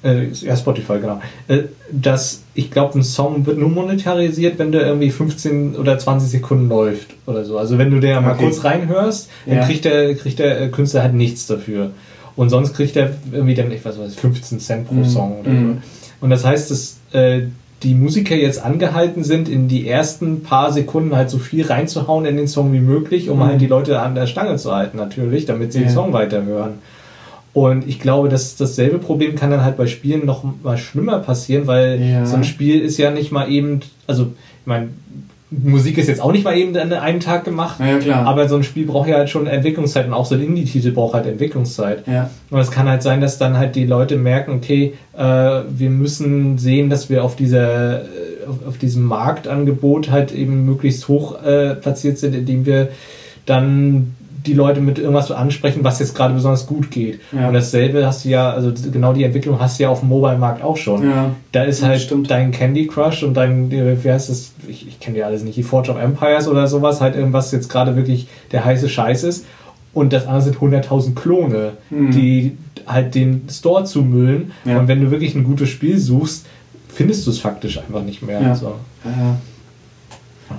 äh, ja, Spotify, genau. Äh, dass ich glaube, ein Song wird nur monetarisiert, wenn der irgendwie 15 oder 20 Sekunden läuft oder so. Also wenn du den okay. mal kurz reinhörst, dann kriegt der, kriegt der Künstler halt nichts dafür. Und sonst kriegt er irgendwie dann, ich weiß was, 15 Cent pro Mhm. Song oder Mhm. so. Und das heißt, dass äh, die Musiker jetzt angehalten sind, in die ersten paar Sekunden halt so viel reinzuhauen in den Song wie möglich, um Mhm. halt die Leute an der Stange zu halten, natürlich, damit sie Ja. den Song weiterhören. Und ich glaube, dass dasselbe Problem kann dann halt bei Spielen noch mal schlimmer passieren, weil Ja. so ein Spiel ist ja nicht mal eben, also ich meine, Musik ist jetzt auch nicht mal eben an einem Tag gemacht, ja, aber so ein Spiel braucht ja halt schon Entwicklungszeit und auch so ein Indie-Titel braucht halt Entwicklungszeit. ja. Und es kann halt sein, dass dann halt die Leute merken, okay, äh, wir müssen sehen, dass wir auf dieser, äh, auf, auf diesem Marktangebot halt eben möglichst hoch äh, platziert sind, indem wir dann die Leute mit irgendwas so ansprechen, was jetzt gerade besonders gut geht. Ja. Und dasselbe hast du ja, also genau die Entwicklung hast du ja auf dem Mobile-Markt auch schon. Ja. Da ist halt stimmt. dein Candy Crush und dein, äh, wie heißt das, ich, ich kenne die alles nicht, die Forge of Empires oder sowas, halt irgendwas jetzt gerade wirklich der heiße Scheiß ist. Und das andere sind 100.000 Klone, Mhm. die halt den Store zumüllen. Ja. Und wenn du wirklich ein gutes Spiel suchst, findest du es faktisch einfach nicht mehr. Ja. So. Ja.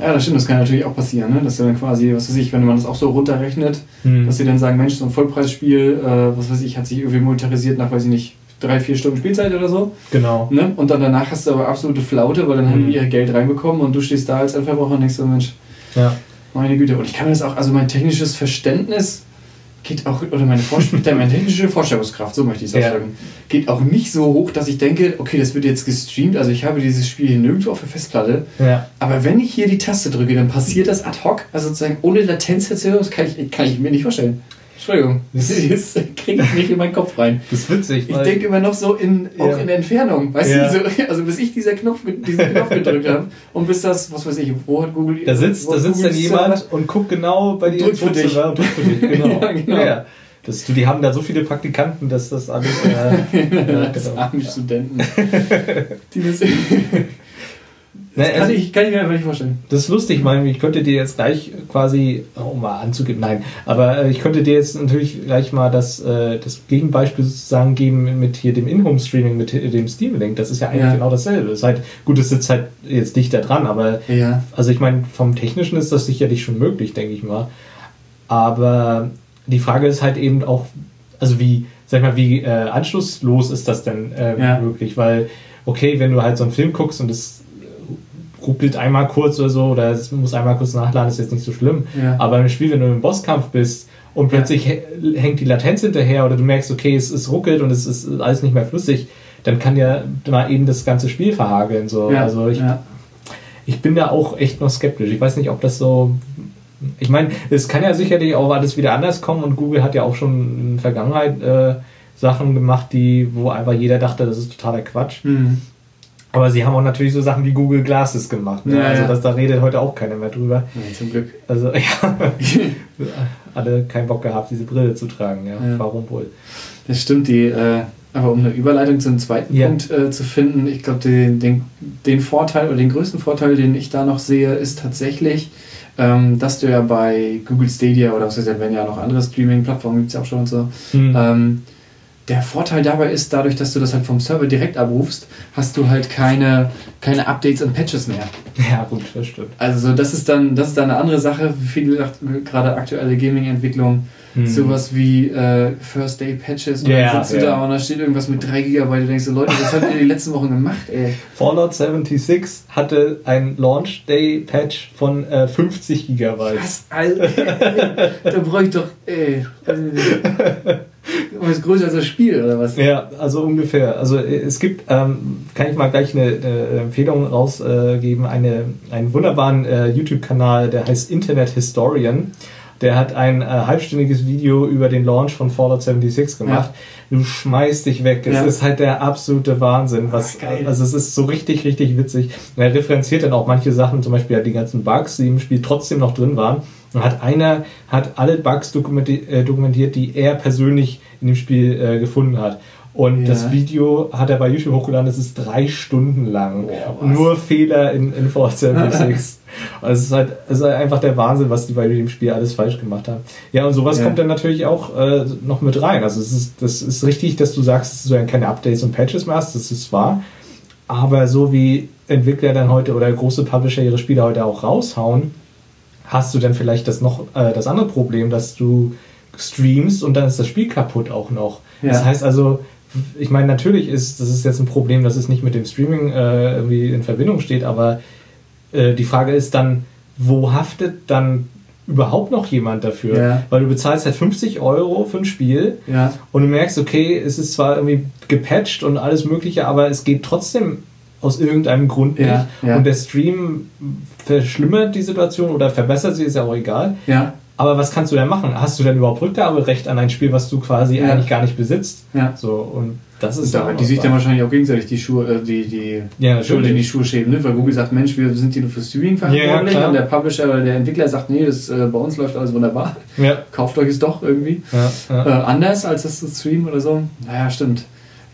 Ja, das stimmt, das kann natürlich auch passieren, ne? dass dann quasi, was weiß ich, wenn man das auch so runterrechnet, Hm. dass sie dann sagen, Mensch, so ein Vollpreisspiel, äh, was weiß ich, hat sich irgendwie monetarisiert nach, weiß ich nicht, drei, vier Stunden Spielzeit oder so. Genau. Ne? Und dann danach hast du aber absolute Flaute, weil dann haben Mhm. die ihr Geld reinbekommen und du stehst da als Endverbraucher und denkst so, Mensch, Ja. meine Güte. Und ich kann mir das auch, also mein technisches Verständnis geht auch, oder meine, Vorst meine technische Vorstellungskraft, so möchte ich es Ja. ausdrücken, geht auch nicht so hoch, dass ich denke, okay, das wird jetzt gestreamt, also ich habe dieses Spiel hier nirgendwo auf der Festplatte, Ja. aber wenn ich hier die Taste drücke, dann passiert das ad hoc, also sozusagen ohne Latenzverzögerung, das kann ich, kann ich mir nicht vorstellen. Entschuldigung, das, kriege ich nicht in meinen Kopf rein. Das ist witzig. Ich denke immer noch so in, auch Ja. in der Entfernung, weißt Ja. du, so, also bis ich dieser Knopf, diesen Knopf gedrückt habe und bis das, was weiß ich, wo hat Google... da sitzt, da sitzt Google dann jemand und guckt genau bei dir Drückt für dich. Und drückt für dich. Genau. Ja, genau. Ja. Das, die haben da so viele Praktikanten, dass das alles. Äh, das genau. arme Studenten. Die das, Ne, das kann, also- ich, kann ich mir einfach nicht vorstellen. Das ist lustig, ich meine, ich könnte dir jetzt gleich quasi, um mal anzugeben, nein, aber äh, ich könnte dir jetzt natürlich gleich mal das, äh, das Gegenbeispiel sozusagen geben mit hier dem In-Home-Streaming, mit dem Steam Link. Das ist ja eigentlich Ja. genau dasselbe. Ist halt, gut, es sitzt halt jetzt dichter dran, aber Ja. also ich meine, vom Technischen ist das sicherlich schon möglich, denke ich mal. Aber die Frage ist halt eben auch, also wie, sag ich mal, wie äh, anschlusslos ist das denn äh, Ja. möglich? Weil, okay, wenn du halt so einen Film guckst und es ruckelt einmal kurz oder so, oder es muss einmal kurz nachladen, ist jetzt nicht so schlimm. Ja. Aber im Spiel, wenn du im Bosskampf bist und plötzlich hä- hängt die Latenz hinterher oder du merkst, okay, es, es ruckelt und es ist alles nicht mehr flüssig, dann kann ja mal eben das ganze Spiel verhageln. So. Ja. Also ich, ja. ich bin da auch echt noch skeptisch. Ich weiß nicht, ob das so. Ich meine, es kann ja sicherlich auch alles wieder anders kommen und Google hat ja auch schon in der Vergangenheit äh, Sachen gemacht, die, wo einfach jeder dachte, das ist totaler Quatsch. Hm. Aber sie haben auch natürlich so Sachen wie Google Glasses gemacht. Ne? Ja, also das, da redet heute auch keiner mehr drüber. Ja, zum Glück. Also ja, alle keinen Bock gehabt, diese Brille zu tragen. Ja. Ja. Warum wohl? Das stimmt, die, äh, aber um eine Überleitung zum zweiten Ja. Punkt äh, zu finden, ich glaube, den, den, den Vorteil oder den größten Vorteil, den ich da noch sehe, ist tatsächlich, ähm, dass du ja bei Google Stadia oder was weiß ich, wenn ja noch andere Streaming-Plattformen gibt es ja auch schon und so, Hm. ähm, der Vorteil dabei ist, dadurch, dass du das halt vom Server direkt abrufst, hast du halt keine, keine Updates und Patches mehr. Ja, gut, das stimmt. Also so, das ist dann, das ist dann eine andere Sache. Wie gesagt, gerade aktuelle Gaming-Entwicklung, Hm. sowas wie äh, First Day Patches und Ja, dann sitzt du ja. da und da steht irgendwas mit 3 GB und denkst du, Leute, was habt ihr die letzten Wochen gemacht, ey? Fallout 76 hatte ein Launch Day Patch von äh, 50 Gigabyte. Was, Alter? da brauche ich doch, ey. Was größer als das Spiel, oder was? Ja, also ungefähr. Also äh, es gibt, ähm, kann ich mal gleich eine, eine Empfehlung rausgeben, eine, einen wunderbaren äh, YouTube-Kanal, der heißt Internet Historian. Der hat ein äh, halbstündiges Video über den Launch von Fallout 76 gemacht. Du schmeißt dich weg. Es Ja. ist halt der absolute Wahnsinn. Was, Ach, geil. also es ist so richtig, richtig witzig. Und er referenziert dann auch manche Sachen, zum Beispiel halt die ganzen Bugs, die im Spiel trotzdem noch drin waren. Und hat einer hat alle Bugs äh, dokumentiert, die er persönlich in dem Spiel äh, gefunden hat. Und Ja. das Video hat er bei YouTube hochgeladen, das ist drei Stunden lang. Was? Nur Fehler in, in Fallout 76. Also es ist halt, es ist halt einfach der Wahnsinn, was die bei dem Spiel alles falsch gemacht haben. Ja, und sowas Ja. kommt dann natürlich auch äh, noch mit rein. Also es ist, das ist richtig, dass du sagst, dass du dann keine Updates und Patches mehr hast, das ist wahr. Aber so wie Entwickler dann heute oder große Publisher ihre Spiele heute auch raushauen, hast du dann vielleicht das noch äh, das andere Problem, dass du streamst und dann ist das Spiel kaputt auch noch. Ja. Das heißt also, ich meine, natürlich ist das ist jetzt ein Problem, dass es nicht mit dem Streaming äh, irgendwie in Verbindung steht, aber äh, die Frage ist dann, wo haftet dann überhaupt noch jemand dafür? Ja. Weil du bezahlst halt 50 Euro für ein Spiel Ja. und du merkst, okay, es ist zwar irgendwie gepatcht und alles Mögliche, aber es geht trotzdem aus irgendeinem Grund nicht. Ja, ja. Und der Stream verschlimmert die Situation oder verbessert sie, ist ja auch egal. Ja. Aber was kannst du denn machen? Hast du denn überhaupt Rückgaberecht an ein Spiel, was du quasi Ja. eigentlich gar nicht besitzt? Ja. So, und das ist da ja die sich dann wahrscheinlich auch gegenseitig die Schuhe, äh, die, die Ja. Schuld in die Schuhe schieben, ne? Weil Google sagt, Mensch, wir sind hier nur für Streaming verantwortlich klar. und der Publisher oder der Entwickler sagt, nee, das, äh, bei uns läuft alles wunderbar. Ja, Kauft euch es doch irgendwie. ja, ja. Äh, anders als das zu streamen oder so. Naja, stimmt.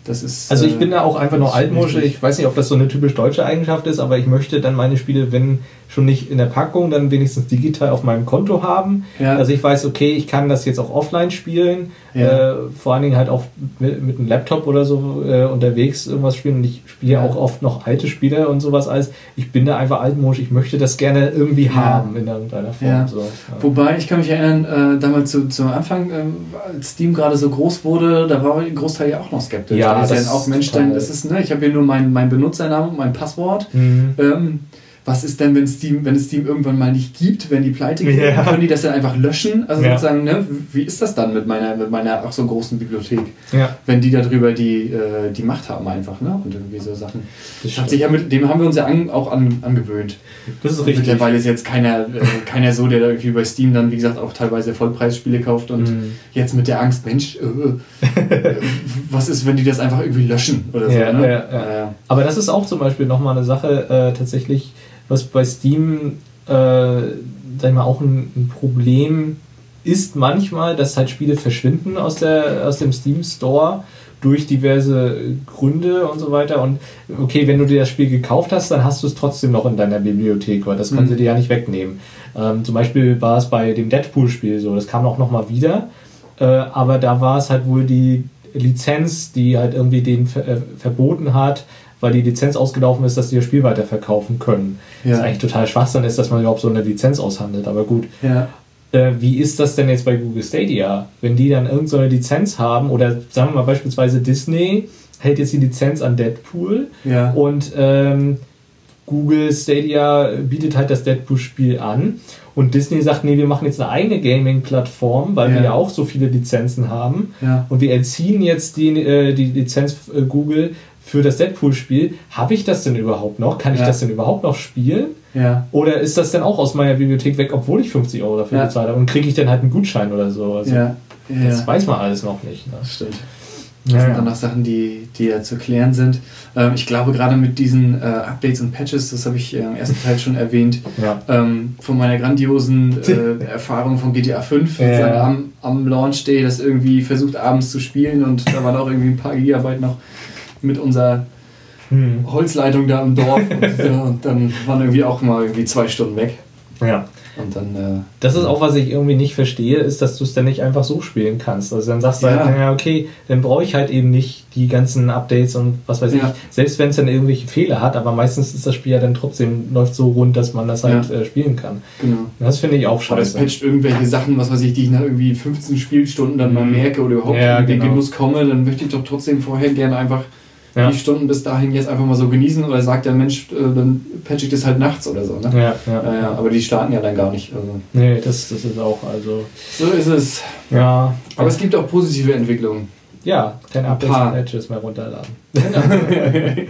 Das ist. Also ich äh, bin da auch einfach nur altmodisch. richtig. Ich weiß nicht, ob das so eine typisch deutsche Eigenschaft ist, aber ich möchte dann meine Spiele, wenn schon nicht in der Packung, dann wenigstens digital auf meinem Konto haben. Ja. Also ich weiß, okay, ich kann das jetzt auch offline spielen. Ja. Äh, vor allen Dingen halt auch mit, mit einem Laptop oder so äh, unterwegs irgendwas spielen. Und ich spiele Ja. auch oft noch alte Spiele und sowas alles. Ich bin da einfach altmodisch. Ich möchte das gerne irgendwie Ja. haben in irgendeiner Form. Ja. So, ja. Wobei, ich kann mich erinnern, äh, damals zu, zum Anfang, ähm, als Steam gerade so groß wurde, da war ein Großteil ja auch noch skeptisch. Ja, da ist das ja dann auch ist Mensch, das ist, ne, ich habe hier nur meinen mein Benutzernamen und mein Passwort. Mhm. Ähm, was ist denn, wenn Steam, wenn es Steam irgendwann mal nicht gibt, wenn die pleite gehen, Ja. können die das dann einfach löschen? Also Ja. sozusagen, ne, wie ist das dann mit meiner, mit meiner auch so großen Bibliothek? ja. Wenn die darüber die, äh, die Macht haben einfach, ne? Und irgendwie so Sachen. Das hat sich ja mit, dem haben wir uns ja an, auch an, angewöhnt. Das ist Und richtig. Mittlerweile ist jetzt keiner, äh, keiner so, der da irgendwie bei Steam dann, wie gesagt, auch teilweise Vollpreisspiele kauft und Mhm. jetzt mit der Angst, Mensch, äh, äh, was ist, wenn die das einfach irgendwie löschen oder so, Ja, ne? Äh, Aber das ist auch zum Beispiel nochmal eine Sache, äh, tatsächlich, was bei Steam, äh, sag ich mal, auch ein, ein Problem ist manchmal, dass halt Spiele verschwinden aus, der, aus dem Steam Store durch diverse Gründe und so weiter. Und okay, wenn du dir das Spiel gekauft hast, dann hast du es trotzdem noch in deiner Bibliothek, weil das können Mhm. sie dir ja nicht wegnehmen. Ähm, zum Beispiel war es bei dem Deadpool-Spiel so, das kam auch nochmal wieder, äh, aber da war es halt wohl die Lizenz, die halt irgendwie den ver äh, verboten hat, weil die Lizenz ausgelaufen ist, dass die das Spiel weiterverkaufen können. Ja. Das ist eigentlich total Schwachsinn ist, dass man überhaupt so eine Lizenz aushandelt, aber gut. ja. Äh, wie ist das denn jetzt bei Google Stadia? Wenn die dann irgendeine so eine Lizenz haben oder sagen wir mal beispielsweise Disney hält jetzt die Lizenz an Deadpool Ja. und ähm, Google Stadia bietet halt das Deadpool-Spiel an und Disney sagt, nee, wir machen jetzt eine eigene Gaming-Plattform, weil wir Ja. ja auch so viele Lizenzen haben Ja. und wir entziehen jetzt die, äh, die Lizenz äh, Google für das Deadpool-Spiel. Habe ich das denn überhaupt noch? Kann ich Ja. das denn überhaupt noch spielen? Ja. Oder ist das denn auch aus meiner Bibliothek weg, obwohl ich 50 Euro dafür Ja. bezahlt habe? Und kriege ich dann halt einen Gutschein oder so? Also, Ja. Das weiß man alles noch nicht. Ne? Stimmt. Das sind dann noch Sachen, die, die ja zu klären sind. Ähm, ich glaube, gerade mit diesen äh, Updates und Patches, das habe ich äh, im ersten Teil schon erwähnt, Ja. ähm, von meiner grandiosen äh, Erfahrung von GTA 5 Ja. am, am Launch Day, das irgendwie versucht abends zu spielen und da waren auch irgendwie ein paar Gigabyte noch mit unserer Hm. Holzleitung da im Dorf und, äh, und dann waren irgendwie auch mal irgendwie zwei Stunden weg ja. und dann äh, Das ist auch, was ich irgendwie nicht verstehe, ist, dass du es dann nicht einfach so spielen kannst. Also dann sagst du Ja. halt, naja, okay, dann brauche ich halt eben nicht die ganzen Updates und was weiß Ja. ich. Selbst wenn es dann irgendwelche Fehler hat, aber meistens ist das Spiel ja dann trotzdem, läuft so rund, dass man das halt Ja. äh, spielen kann. genau. Das finde ich auch Oder es scheiße. patcht irgendwelche Sachen, was weiß ich, die ich nach irgendwie 15 Spielstunden dann mal Mhm. merke oder überhaupt Ja, in den genau. Genuss komme, dann möchte ich doch trotzdem vorher gerne einfach Ja. die Stunden bis dahin jetzt einfach mal so genießen oder sagt der Mensch, äh, dann patch ich das halt nachts oder so. Ne? Ja, ja. Ja, ja, aber die starten ja dann gar nicht. Also, Nee, das, das ist auch, also, so ist es. ja. Aber es gibt auch positive Entwicklungen. Ja, keine Ein Updates paar. und Patches mehr runterladen.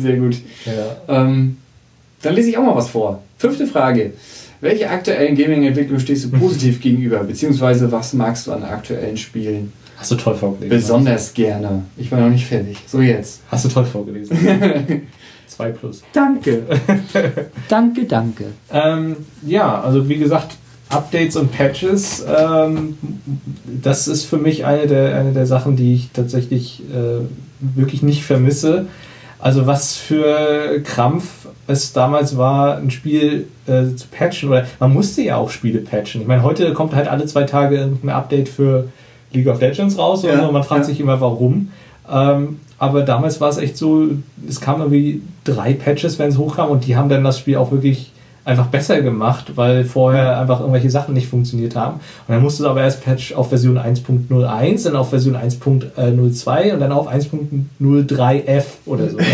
Sehr gut. Ja. Ähm, dann lese ich auch mal was vor. Fünfte Frage. Welche aktuellen Gaming-Entwicklungen stehst du positiv gegenüber? Beziehungsweise was magst du an aktuellen Spielen Hast du toll vorgelesen. besonders gerne? Ich war noch nicht fertig. So jetzt. Hast du toll vorgelesen. 2 plus. Danke. danke, danke. Ähm, ja, also wie gesagt, Updates und Patches, ähm, das ist für mich eine der, eine der Sachen, die ich tatsächlich äh, wirklich nicht vermisse. Also was für Krampf es damals war, ein Spiel äh, zu patchen. Oder man musste ja auch Spiele patchen. Ich meine, heute kommt halt alle zwei Tage irgendein Update für League of Legends raus oder Ja, und man fragt ja. sich immer, warum. Ähm, aber damals war es echt so, es kamen irgendwie drei Patches, wenn es hochkam und die haben dann das Spiel auch wirklich einfach besser gemacht, weil vorher einfach irgendwelche Sachen nicht funktioniert haben. Und dann musste es aber erst Patch auf Version 1.01, dann auf Version 1.02 und dann auf 1.03f oder so.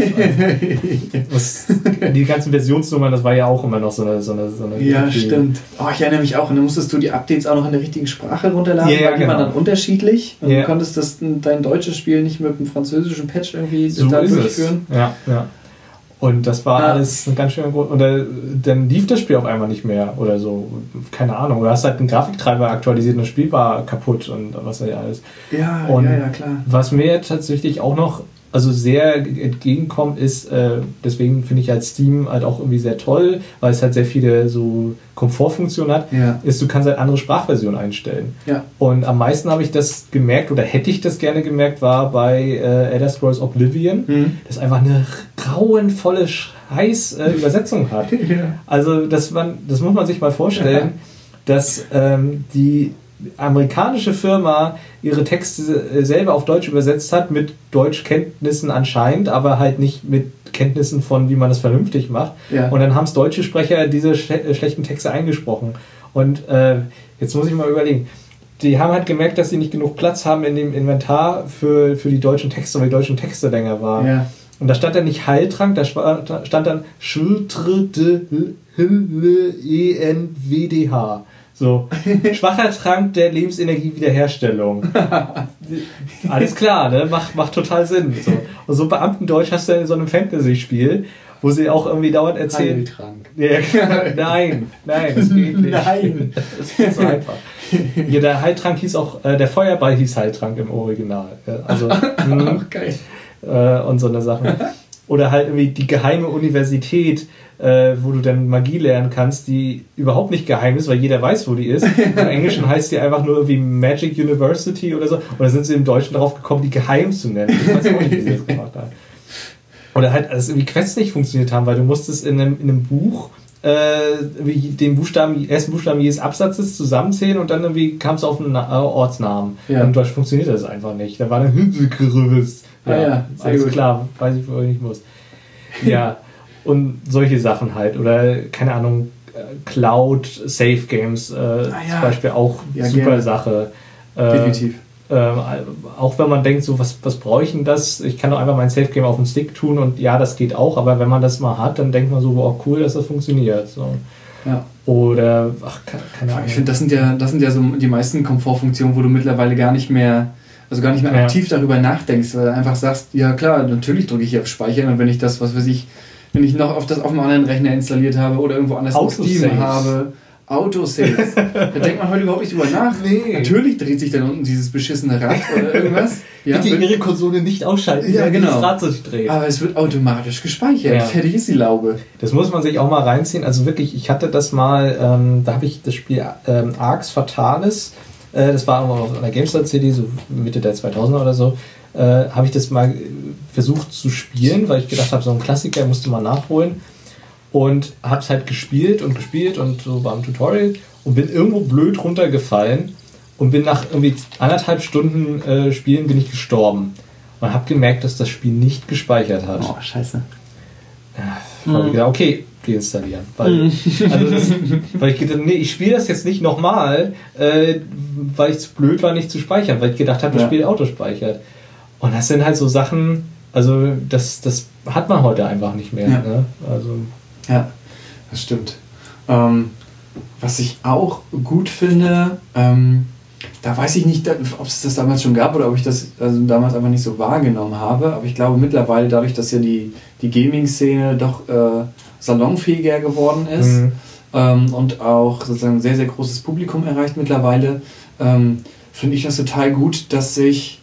Also, die ganzen Versionsnummern, das war ja auch immer noch so eine. So eine, so eine ja, stimmt. Oh, ich erinnere mich auch. Und dann musstest du die Updates auch noch in der richtigen Sprache runterladen, ja, ja, weil die genau. waren dann unterschiedlich. Und ja. du konntest das, dein deutsches Spiel nicht mit einem französischen Patch irgendwie so da durchführen. Es. Ja, ja. Und das war ja. alles ein ganz schöner Grund. Und dann lief das Spiel auf einmal nicht mehr oder so. Keine Ahnung. Du hast halt einen Grafiktreiber aktualisiert und das Spiel war kaputt und was ja alles. Ja, und ja, ja, klar. Was mir tatsächlich auch noch also sehr entgegenkommt, ist, äh, deswegen finde ich halt Steam halt auch irgendwie sehr toll, weil es halt sehr viele so Komfortfunktionen hat, ja. ist, du kannst halt andere Sprachversionen einstellen. Ja. Und am meisten habe ich das gemerkt, oder hätte ich das gerne gemerkt, war bei äh, Elder Scrolls Oblivion, mhm. das einfach eine grauenvolle Scheiß äh, Übersetzung hat. ja. Also das, man, das muss man sich mal vorstellen, dass ähm, die amerikanische Firma ihre Texte äh, selber auf Deutsch übersetzt hat, mit Deutschkenntnissen anscheinend, aber halt nicht mit Kenntnissen von, wie man das vernünftig macht. Ja. Und dann haben es deutsche Sprecher diese schle schlechten Texte eingesprochen. Und äh, jetzt muss ich mal überlegen. Die haben halt gemerkt, dass sie nicht genug Platz haben in dem Inventar für, für die deutschen Texte, weil die deutschen Texte länger waren. Ja. Und da stand dann nicht Heiltrank, da stand dann Schultre de E N W D H. So, schwacher Trank der Lebensenergie-Wiederherstellung. Alles klar, ne? Macht, macht total Sinn. So. Und so Beamtendeutsch hast du in so einem Fantasy-Spiel, wo sie auch irgendwie dauernd erzählen. Heiltrank. Ja, nein, nein, das geht nicht. Nein. Das ist so einfach. Ja, der Heiltrank hieß auch, äh, der Feuerball hieß Heiltrank im Original. Also, mh, geil. Äh, und so eine Sache. Oder halt irgendwie die geheime Universität, äh, wo du dann Magie lernen kannst, die überhaupt nicht geheim ist, weil jeder weiß, wo die ist. Im Englischen heißt die einfach nur irgendwie Magic University oder so. Oder sind sie im Deutschen darauf gekommen, die geheim zu nennen. Ich weiß auch nicht, wie sie das gemacht haben. Oder halt, dass irgendwie Quests nicht funktioniert haben, weil du musstest in einem, in einem Buch äh, den Buchstaben, ersten Buchstaben jedes Absatzes zusammenzählen und dann irgendwie kam es auf einen Ortsnamen. Ja. Im Deutsch funktioniert das einfach nicht. Da war dann Hünselgerübis. Ja, ja, alles gut. klar, weiß ich, wo ich muss. Ja, und solche Sachen halt. Oder, keine Ahnung, äh, Cloud Safe Games äh, ah, ja. zum Beispiel auch ja, super gerne. Sache. Äh, Definitiv. Äh, auch wenn man denkt, so was, was brauche ich denn das? Ich kann doch einfach mein Safe Game auf dem Stick tun und ja, das geht auch, aber wenn man das mal hat, dann denkt man so, wow, cool, dass das funktioniert. So. Ja. Oder, ach, keine Ahnung. Ich finde, das sind ja, das sind ja so die meisten Komfortfunktionen, wo du mittlerweile gar nicht mehr also gar nicht mehr aktiv ja. darüber nachdenkst, weil du einfach sagst, ja klar, natürlich drücke ich hier auf Speichern und wenn ich das, was weiß ich, wenn ich noch auf das auf einem anderen Rechner installiert habe oder irgendwo anders auf Steam habe, Autosaves. da denkt man heute überhaupt nicht drüber nach. Nee. Natürlich dreht sich dann unten dieses beschissene Rad oder irgendwas. Ja, Bitte Ihre Konsole nicht ausschalten, ja, genau. das Rad sich dreht. Aber es wird automatisch gespeichert. Ja. Fertig ist die Laube. Das muss man sich auch mal reinziehen. Also wirklich, ich hatte das mal, ähm, da habe ich das Spiel ähm, Arx Fatalis äh, das war auf einer GameStar-CD, so Mitte der 2000er oder so, äh, habe ich das mal versucht zu spielen, weil ich gedacht habe, so ein Klassiker musste man nachholen. Und habe es halt gespielt und gespielt und so war im Tutorial und bin irgendwo blöd runtergefallen und bin nach irgendwie anderthalb Stunden äh, Spielen bin ich gestorben. Und habe gemerkt, dass das Spiel nicht gespeichert hat. Oh, scheiße. Ja, mhm. ich gedacht, okay, deinstallieren. Weil, mhm. also das, weil ich gedacht nee, ich spiele das jetzt nicht nochmal, äh, weil ich zu blöd war, nicht zu speichern, weil ich gedacht habe, das ja. Spiel autospeichert. Und das sind halt so Sachen, also das, das hat man heute einfach nicht mehr. Ja, ne? also, ja das stimmt. Ähm, was ich auch gut finde, ähm, da weiß ich nicht, ob es das damals schon gab oder ob ich das also damals einfach nicht so wahrgenommen habe, aber ich glaube mittlerweile, dadurch, dass ja die, die Gaming-Szene doch äh, salonfähiger geworden ist mhm. ähm, und auch sozusagen ein sehr, sehr großes Publikum erreicht mittlerweile, ähm, finde ich das total gut, dass sich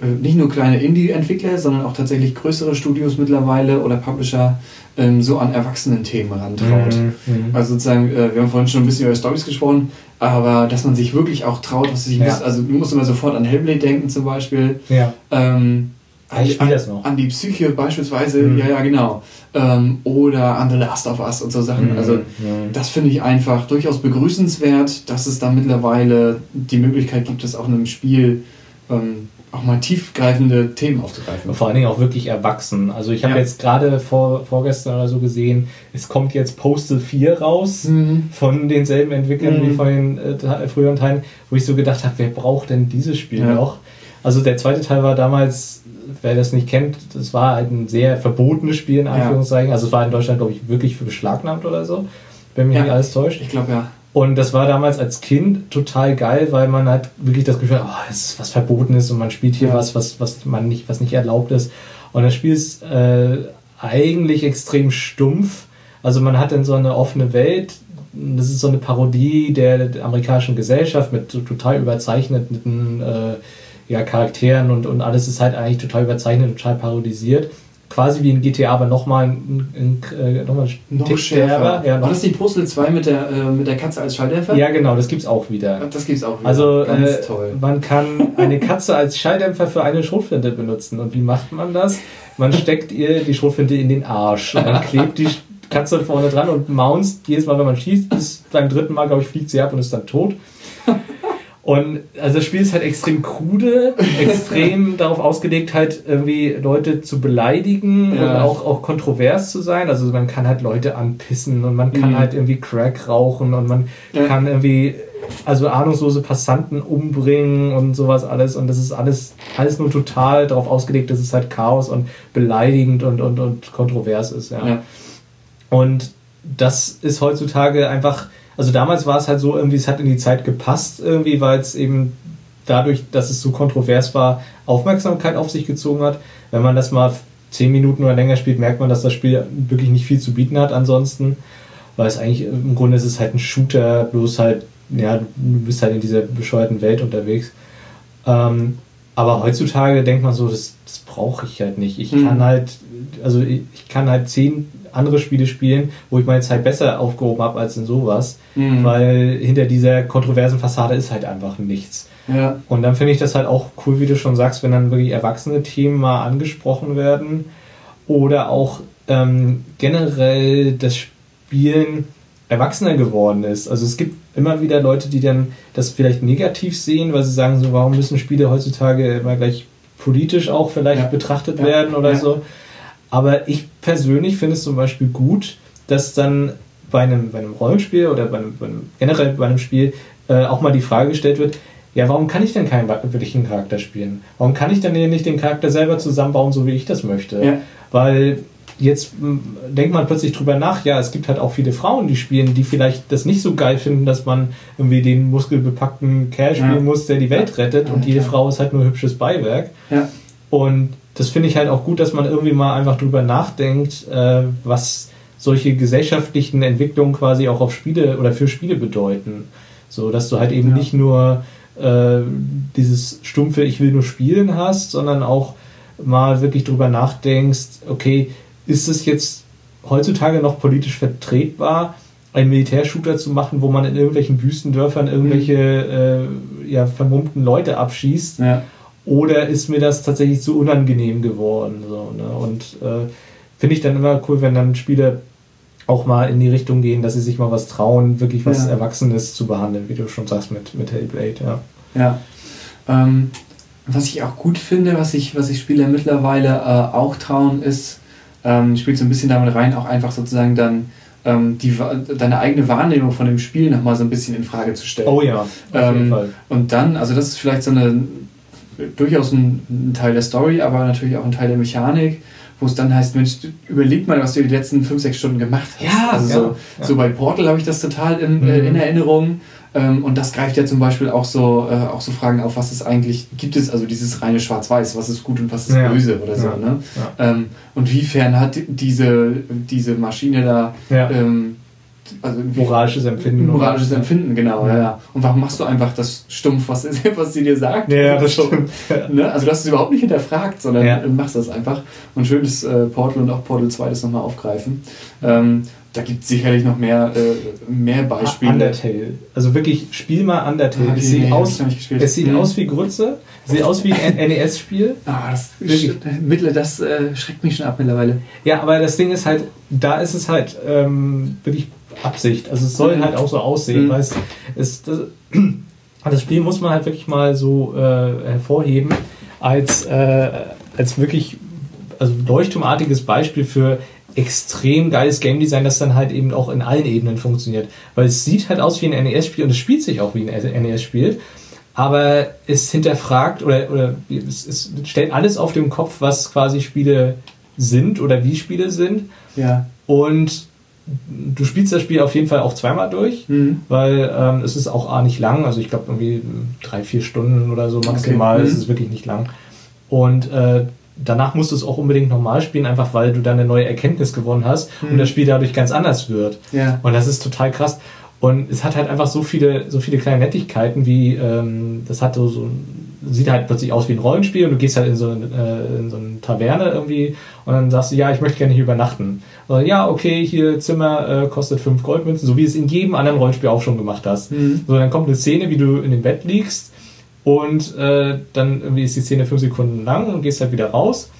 äh, nicht nur kleine Indie-Entwickler, sondern auch tatsächlich größere Studios mittlerweile oder Publisher ähm, so an erwachsenen Themen rantraut. Mhm, mhm. also sozusagen, äh, wir haben vorhin schon ein bisschen über Stories gesprochen, aber dass man sich wirklich auch traut, was sich ja. also du musst immer sofort an Hellblade denken zum Beispiel. Ja. Ähm, ich spiele das noch. An die Psyche beispielsweise, mhm. ja, ja, genau. Ähm, oder an The Last of Us und so Sachen. Mhm. Also, mhm. das finde ich einfach durchaus begrüßenswert, dass es da mittlerweile die Möglichkeit gibt, das auch in einem Spiel ähm, auch mal tiefgreifende Themen aufzugreifen. Und vor allen Dingen auch wirklich erwachsen. Also ich habe ja. jetzt gerade vor, vorgestern oder so gesehen, es kommt jetzt Postal 4 raus mhm. von denselben Entwicklern mhm. wie von den äh, früheren Teilen, wo ich so gedacht habe, wer braucht denn dieses Spiel ja. noch? Also der zweite Teil war damals, wer das nicht kennt, das war halt ein sehr verbotenes Spiel in Anführungszeichen. Ja. Also es war in Deutschland, glaube ich, wirklich für beschlagnahmt oder so, wenn mich nicht alles täuscht. Ich glaube ja. Und das war damals als Kind total geil, weil man halt wirklich das Gefühl hat, oh, es ist was Verbotenes und man spielt hier ja. was, was, was man nicht, was nicht erlaubt ist. Und das Spiel ist äh, eigentlich extrem stumpf. Also man hat dann so eine offene Welt. Das ist so eine Parodie der, der amerikanischen Gesellschaft mit so total überzeichneten äh, ja, Charakteren und, und alles ist halt eigentlich total überzeichnet, total parodisiert quasi wie in GTA, aber nochmal ein, ein, äh, noch ein noch Tick schärfer. Ja, War das die Puzzle 2 mit der, äh, mit der Katze als Schalldämpfer? Ja, genau, das gibt's auch wieder. Das gibt's auch wieder. Also, äh, man kann eine Katze als Schalldämpfer für eine Schrotflinte benutzen. Und wie macht man das? Man steckt ihr die Schrotflinte in den Arsch und dann klebt die Katze vorne dran und mounts jedes Mal, wenn man schießt. Bis beim dritten Mal, glaube ich, fliegt sie ab und ist dann tot. Und also das Spiel ist halt extrem krude, extrem darauf ausgelegt, halt irgendwie Leute zu beleidigen ja. und auch, auch kontrovers zu sein. Also man kann halt Leute anpissen und man kann mhm. halt irgendwie Crack rauchen und man ja. kann irgendwie also ahnungslose Passanten umbringen und sowas alles. Und das ist alles, alles nur total darauf ausgelegt, dass es halt Chaos und beleidigend und, und, und kontrovers ist. Ja. ja. Und das ist heutzutage einfach also damals war es halt so, irgendwie, es hat in die Zeit gepasst, irgendwie, weil es eben dadurch, dass es so kontrovers war, Aufmerksamkeit auf sich gezogen hat. Wenn man das mal zehn Minuten oder länger spielt, merkt man, dass das Spiel wirklich nicht viel zu bieten hat ansonsten. Weil es eigentlich, im Grunde ist es halt ein Shooter, bloß halt, ja, du bist halt in dieser bescheuerten Welt unterwegs. Ähm, aber heutzutage denkt man so, das, das brauche ich halt nicht. Ich mhm. kann halt, also ich, ich kann halt zehn andere Spiele spielen, wo ich meine Zeit besser aufgehoben habe als in sowas, mhm. weil hinter dieser kontroversen Fassade ist halt einfach nichts. Ja. Und dann finde ich das halt auch cool, wie du schon sagst, wenn dann wirklich erwachsene Themen mal angesprochen werden oder auch ähm, generell das Spielen erwachsener geworden ist. Also es gibt immer wieder Leute, die dann das vielleicht negativ sehen, weil sie sagen so, warum müssen Spiele heutzutage immer gleich politisch auch vielleicht ja. betrachtet ja. werden oder so. Aber ich persönlich finde es zum Beispiel gut, dass dann bei einem, bei einem Rollenspiel oder bei einem, bei einem, generell bei einem Spiel äh, auch mal die Frage gestellt wird, ja, warum kann ich denn keinen wirklichen Charakter spielen? Warum kann ich denn nicht den Charakter selber zusammenbauen, so wie ich das möchte? Ja. Weil jetzt denkt man plötzlich drüber nach, ja, es gibt halt auch viele Frauen, die spielen, die vielleicht das nicht so geil finden, dass man irgendwie den muskelbepackten Kerl spielen ja. muss, der die Welt rettet ja, und jede Frau ist halt nur hübsches Beiwerk. Und das finde ich halt auch gut, dass man irgendwie mal einfach drüber nachdenkt, äh, was solche gesellschaftlichen Entwicklungen quasi auch auf Spiele oder für Spiele bedeuten. So, dass du halt eben ja. nicht nur äh, dieses stumpfe Ich will nur spielen hast, sondern auch mal wirklich drüber nachdenkst, okay, ist es jetzt heutzutage noch politisch vertretbar, einen Militärshooter zu machen, wo man in irgendwelchen Wüstendörfern irgendwelche mhm. äh, ja, vermummten Leute abschießt? Ja. Oder ist mir das tatsächlich zu unangenehm geworden? So, ne? Und äh, finde ich dann immer cool, wenn dann Spiele auch mal in die Richtung gehen, dass sie sich mal was trauen, wirklich was ja. Erwachsenes zu behandeln, wie du schon sagst mit, mit Hellblade. Ja. ja. Ähm, was ich auch gut finde, was sich was ich Spieler mittlerweile äh, auch trauen, ist, ähm, spielt so ein bisschen damit rein, auch einfach sozusagen dann ähm, die, deine eigene Wahrnehmung von dem Spiel nochmal so ein bisschen in Frage zu stellen. Oh ja, auf jeden ähm, Fall. Und dann, also das ist vielleicht so eine durchaus ein, ein, Teil der Story, aber natürlich auch ein Teil der Mechanik, wo es dann heißt, Mensch, überleg mal, was du die letzten fünf, sechs Stunden gemacht hast. Ja, also ja, so, ja. so bei Portal habe ich das total in, mhm. äh, in Erinnerung. Ähm, und das greift ja zum Beispiel auch so, äh, auch so Fragen auf, was es eigentlich gibt es, also dieses reine Schwarz-Weiß, was ist gut und was ist ja. böse oder so. Ne? Ähm, und wiefern hat diese, diese Maschine da ähm, also moralisches Empfinden. Moralisches oder? Empfinden, genau, ja. ja. Und warum machst du einfach das stumpf, was, was sie dir sagt? Ja, das stimmt. Ne? Also du hast es überhaupt nicht hinterfragt, sondern ja. machst das einfach. Und schön, dass äh, Portal und auch Portal 2 das nochmal aufgreifen. Ähm, da gibt es sicherlich noch mehr, äh, mehr Beispiele. Undertale. Also wirklich, spiel mal Undertale. Ah, es sieht, nee, aus, es sieht mhm. aus wie Grütze. Sieht aus wie ein NES-Spiel. Ah, das, Mittel, das äh, schreckt mich schon ab mittlerweile. Ja, aber das Ding ist halt, da ist es halt ähm, wirklich Absicht. Also es soll mhm. halt auch so aussehen, mhm. weil es, das, das, Spiel muss man halt wirklich mal so äh, hervorheben. als, äh, als wirklich also leuchtturmartiges Beispiel für extrem geiles Game Design, das dann halt eben auch in allen Ebenen funktioniert. Weil es sieht halt aus wie ein NES-Spiel und es spielt sich auch wie ein NES-Spiel. Aber es hinterfragt oder, oder es, es stellt alles auf den Kopf, was quasi Spiele sind oder wie Spiele sind. Ja. Und du spielst das Spiel auf jeden Fall auch zweimal durch, Mhm. weil ähm, es ist auch A nicht lang, also ich glaube irgendwie drei, vier Stunden oder so maximal, Okay. es Mhm. ist wirklich nicht lang. Und äh, danach musst du es auch unbedingt nochmal spielen, einfach weil du dann eine neue Erkenntnis gewonnen hast und Mhm. das Spiel dadurch ganz anders wird. Ja. Und das ist total krass. Und es hat halt einfach so viele, so viele kleine Nettigkeiten, wie ähm, das hat so, so sieht halt plötzlich aus wie ein Rollenspiel und du gehst halt in so, eine, äh, in so eine Taverne irgendwie und dann sagst du, ja, ich möchte gerne hier übernachten. So, ja, okay, hier Zimmer äh, kostet fünf Goldmünzen, so wie es in jedem anderen Rollenspiel auch schon gemacht hast. Mhm. So, dann kommt eine Szene, wie du in dem Bett liegst und äh, dann irgendwie ist die Szene fünf Sekunden lang und gehst halt wieder raus.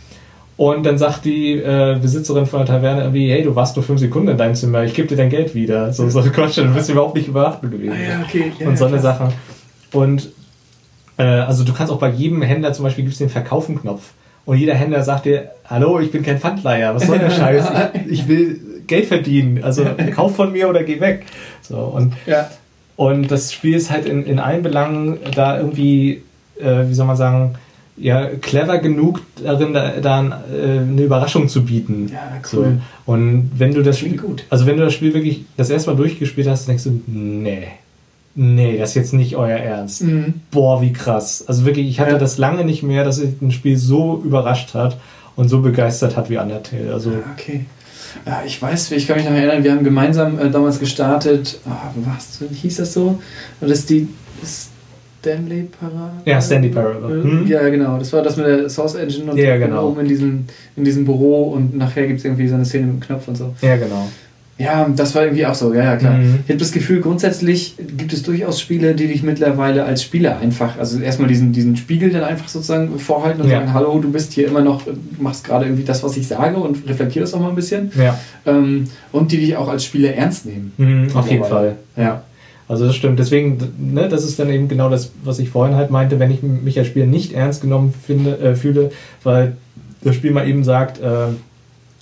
Und dann sagt die äh, Besitzerin von der Taverne irgendwie, hey, du warst nur fünf Sekunden in deinem Zimmer, ich gebe dir dein Geld wieder. So, so Quatsch, du bist überhaupt nicht überrascht gewesen. Ah, ja, okay. Ja, und ja, so eine krass. Sache. Und äh, also du kannst auch bei jedem Händler zum Beispiel gibt's den Verkaufen-Knopf. Und jeder Händler sagt dir, hallo, ich bin kein Pfandleiher, was soll der Scheiß? Ich, ich will Geld verdienen, also kauf von mir oder geh weg. So, und Ja. und das Spiel ist halt in, in allen Belangen da irgendwie, äh, wie soll man sagen, ja, clever genug darin, da, da äh, eine Überraschung zu bieten. Ja, So. cool. Und wenn du das Spiel, gut. also wenn du das Spiel wirklich das erste Mal durchgespielt hast, denkst du, nee, nee, das ist jetzt nicht euer Ernst. Mhm. Boah, wie krass. Also wirklich, ich hatte Ja. das lange nicht mehr, dass sich ein Spiel so überrascht hat und so begeistert hat wie Undertale. Also, Okay. Ja, ich weiß, ich kann mich noch erinnern, wir haben gemeinsam äh, damals gestartet, ah, was hieß das so? Das ist die Stanley Parable? Ja, Stanley Parable. Hm. Ja, genau. Das war das mit der Source Engine und Ja, so genau. oben in diesem, in diesem Büro und nachher gibt es irgendwie so eine Szene mit dem Knopf und so. ja, genau. Ja, das war irgendwie auch so, ja, ja, klar. Mhm. Ich habe das Gefühl, grundsätzlich gibt es durchaus Spiele, die dich mittlerweile als Spieler einfach, also erstmal diesen, diesen Spiegel dann einfach sozusagen vorhalten und Ja. sagen, hallo, du bist hier immer noch, du machst gerade irgendwie das, was ich sage und reflektier das auch mal ein bisschen. Ja, Ähm, und die dich auch als Spieler ernst nehmen. mhm, auf jeden Fall. Ja. Also das stimmt. Deswegen, ne, das ist dann eben genau das, was ich vorhin halt meinte, wenn ich mich als Spieler nicht ernst genommen finde, äh, fühle, weil das Spiel mal eben sagt, äh,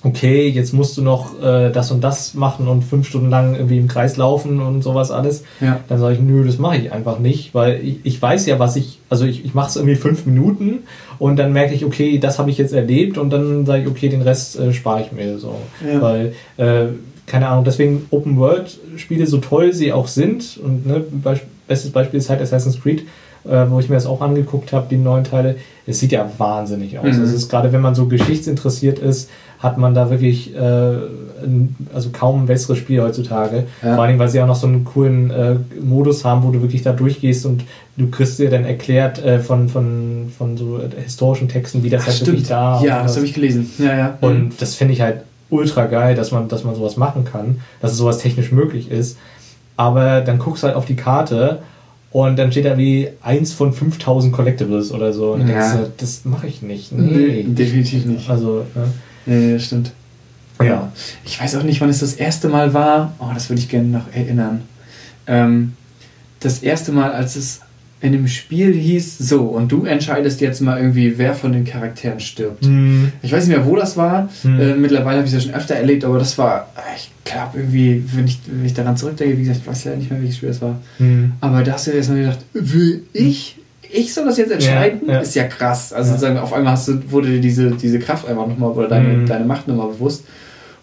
okay, jetzt musst du noch äh, das und das machen und fünf Stunden lang irgendwie im Kreis laufen und sowas alles, Ja. dann sage ich, nö, das mache ich einfach nicht, weil ich, ich weiß ja, was ich, also ich, ich mache es irgendwie fünf Minuten und dann merke ich, okay, das habe ich jetzt erlebt und dann sage ich, okay, den Rest äh, spare ich mir so. Ja. Weil, äh, keine Ahnung, deswegen Open World Spiele, so toll sie auch sind, und ne, Beisp bestes Beispiel ist halt Assassin's Creed, äh, wo ich mir das auch angeguckt habe, die neuen Teile. Es sieht ja wahnsinnig aus. Mhm. Es ist gerade, wenn man so geschichtsinteressiert ist, hat man da wirklich äh, ein, also kaum ein besseres Spiel heutzutage. Ja. Vor allem, weil sie auch noch so einen coolen äh, Modus haben, wo du wirklich da durchgehst und du kriegst dir dann erklärt äh, von, von, von so historischen Texten, wie das Ach, halt wirklich stimmt. da Ja, das habe ich gelesen. Ja, ja. und das finde ich halt ultra geil, dass man, dass man sowas machen kann, dass es sowas technisch möglich ist. Aber dann guckst du halt auf die Karte und dann steht da wie eins von 5000 Collectibles oder so. Und du Ja. denkst, dir, das mache ich nicht. Nee, Nee. definitiv nicht. Also, ne? Nee, das stimmt. ja. Ich weiß auch nicht, wann es das erste Mal war. Oh, das würde ich gerne noch erinnern. Ähm, das erste Mal, als es in dem Spiel hieß, so, und du entscheidest jetzt mal irgendwie, wer von den Charakteren stirbt. Hm. Ich weiß nicht mehr, wo das war. Hm. Äh, mittlerweile habe ich ja schon öfter erlebt, aber das war, äh, ich glaube irgendwie, wenn ich, wenn ich daran zurückdenke, wie gesagt, ich weiß ja nicht mehr, welches Spiel das war. Hm. Aber da hast du dir erstmal gedacht, will ich? Ich soll das jetzt entscheiden? Ja, ja. Ist ja krass. Also sozusagen auf einmal hast du, wurde dir diese, diese Kraft einfach nochmal oder deine, Mhm. deine Macht nochmal bewusst.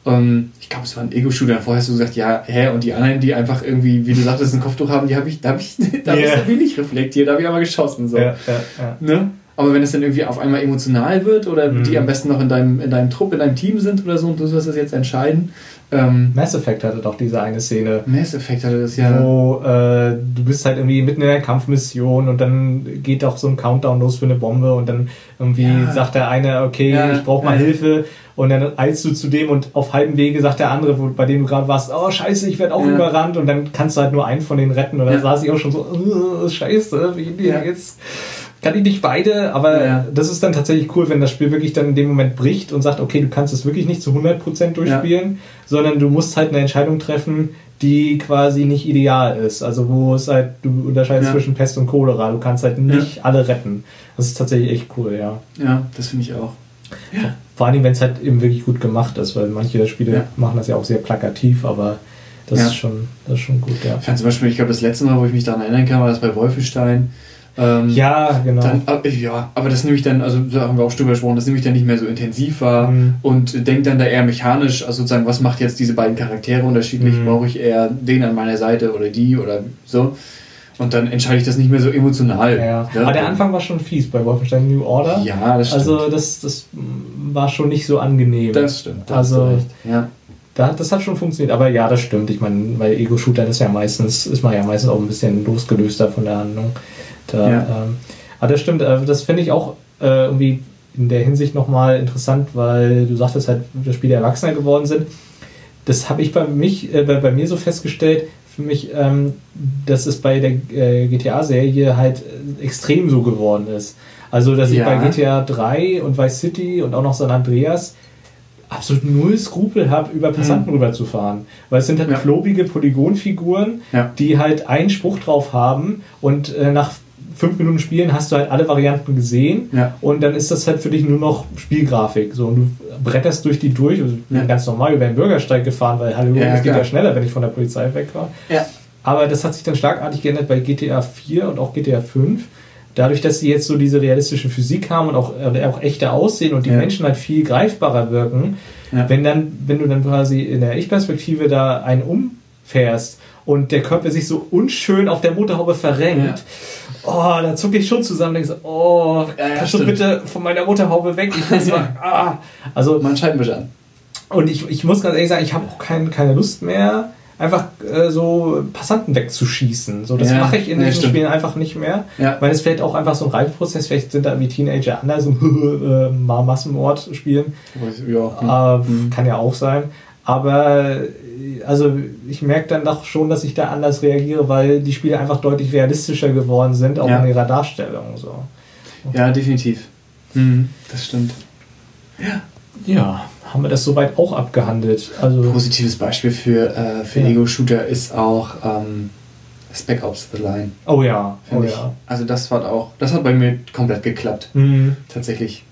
Ähm, ich glaube, es war ein Ego-Shooter. Vorher hast du gesagt, ja, hä, und die anderen, die einfach irgendwie, wie du sagtest, ein Kopftuch haben, die habe ich, da habe ich, da Ja. ich irgendwie nicht reflektiert, da habe ich aber geschossen. So. Ja, ja, ja. Ne? Aber wenn es dann irgendwie auf einmal emotional wird oder Mhm. die am besten noch in deinem, in deinem Trupp, in deinem Team sind oder so und du sollst das jetzt entscheiden. Ähm, Mass Effect hatte doch diese eine Szene. Mass Effect hatte das ja. Wo äh, du bist halt irgendwie mitten in einer Kampfmission und dann geht auch so ein Countdown los für eine Bombe und dann irgendwie Ja. sagt der eine, okay, Ja, ich brauche mal ja. Hilfe und dann eilst du zu dem und auf halbem Wege sagt der andere, wo, bei dem du gerade warst, oh scheiße, ich werde auch Ja. überrannt und dann kannst du halt nur einen von den retten und dann Ja. saß ich auch schon so, "Äh, scheiße, wie Ja. jetzt kann ich nicht beide, aber Ja. das ist dann tatsächlich cool, wenn das Spiel wirklich dann in dem Moment bricht und sagt, okay, du kannst es wirklich nicht zu 100% durchspielen, sondern du musst halt eine Entscheidung treffen, die quasi nicht ideal ist. Also wo es halt, du unterscheidest Ja. zwischen Pest und Cholera. Du kannst halt nicht alle retten. Das ist tatsächlich echt cool, ja. Ja, das finde ich auch. Vor allem, wenn es halt eben wirklich gut gemacht ist, weil manche Spiele Ja. machen das ja auch sehr plakativ, aber das, Ja. ist, schon, das ist schon gut, ja. Ich fand zum Beispiel, ich glaube, das letzte Mal, wo ich mich daran erinnern kann, war das bei Wolfenstein. Ähm, Ja, genau. Dann, äh, ja, aber das nehme ich dann, also da haben wir auch schon drüber gesprochen, das nehme ich dann nicht mehr so intensiv wahr Mhm. und denke dann da eher mechanisch, also sozusagen, was macht jetzt diese beiden Charaktere unterschiedlich? Mhm. Brauche ich eher den an meiner Seite oder die oder so? Und dann entscheide ich das nicht mehr so emotional. ja. Aber der Anfang war schon fies bei Wolfenstein New Order. Ja, das stimmt. Also das, das war schon nicht so angenehm. das stimmt. da also- ja. Da, das hat schon funktioniert, aber ja, das stimmt. Ich meine, bei Ego-Shootern ist ja meistens, ist man ja meistens auch ein bisschen losgelöster von der Handlung. Da, Ja. ähm, aber das stimmt, äh, das finde ich auch äh, irgendwie in der Hinsicht nochmal interessant, weil du sagtest halt, dass Spiele erwachsener geworden sind. Das habe ich bei mich, äh, bei, bei mir so festgestellt, für mich, ähm, dass es bei der äh, GTA-Serie halt äh, extrem so geworden ist. Also, dass ich Ja. bei GTA 3 und Vice City und auch noch San Andreas absolut null Skrupel habe, über Passanten Mhm. rüberzufahren. Weil es sind halt Ja. klobige Polygonfiguren, Ja. die halt einen Spruch drauf haben und äh, nach fünf Minuten Spielen hast du halt alle Varianten gesehen Ja. und dann ist das halt für dich nur noch Spielgrafik. So, und du bretterst durch die durch, also Ja. ganz normal über den Bürgersteig gefahren, weil hallo, Ja, es geht ja schneller, wenn ich von der Polizei weg war. Ja. Aber das hat sich dann schlagartig geändert bei GTA 4 und auch GTA 5. Dadurch, dass sie jetzt so diese realistische Physik haben und auch, äh, auch echter aussehen und die. Menschen halt viel greifbarer wirken, wenn dann, wenn du dann quasi in der Ich-Perspektive da einen umfährst und der Körper sich so unschön auf der Motorhaube verrenkt, oh, da zucke ich schon zusammen und denke so, oh, Ja, ja, kannst du stimmt. bitte von meiner Motorhaube weg? Ich muss mal, ah. Also, Man Scheibenwischer an. und ich, ich muss ganz ehrlich sagen, ich habe auch kein, keine Lust mehr, einfach äh, so Passanten wegzuschießen. So, das Ja, mache ich in ja, diesen stimmt. Spielen einfach nicht mehr. Ja. Weil es vielleicht auch einfach so ein Reifprozess, vielleicht sind da irgendwie Teenager anders, so äh, mal Massenmord spielen. Ja. Äh, Mhm. Kann ja auch sein. Aber äh, also ich merke dann doch schon, dass ich da anders reagiere, weil die Spiele einfach deutlich realistischer geworden sind, auch Ja. in ihrer Darstellung. So. ja, definitiv. Mhm. Das stimmt. Ja, haben wir das soweit auch abgehandelt. Also Positives Beispiel für, äh, für Ja. Ego-Shooter ist auch ähm, Spec Ops The Line. oh ja, oh ich. ja. Also das hat auch, das hat bei mir komplett geklappt. Mhm. Tatsächlich.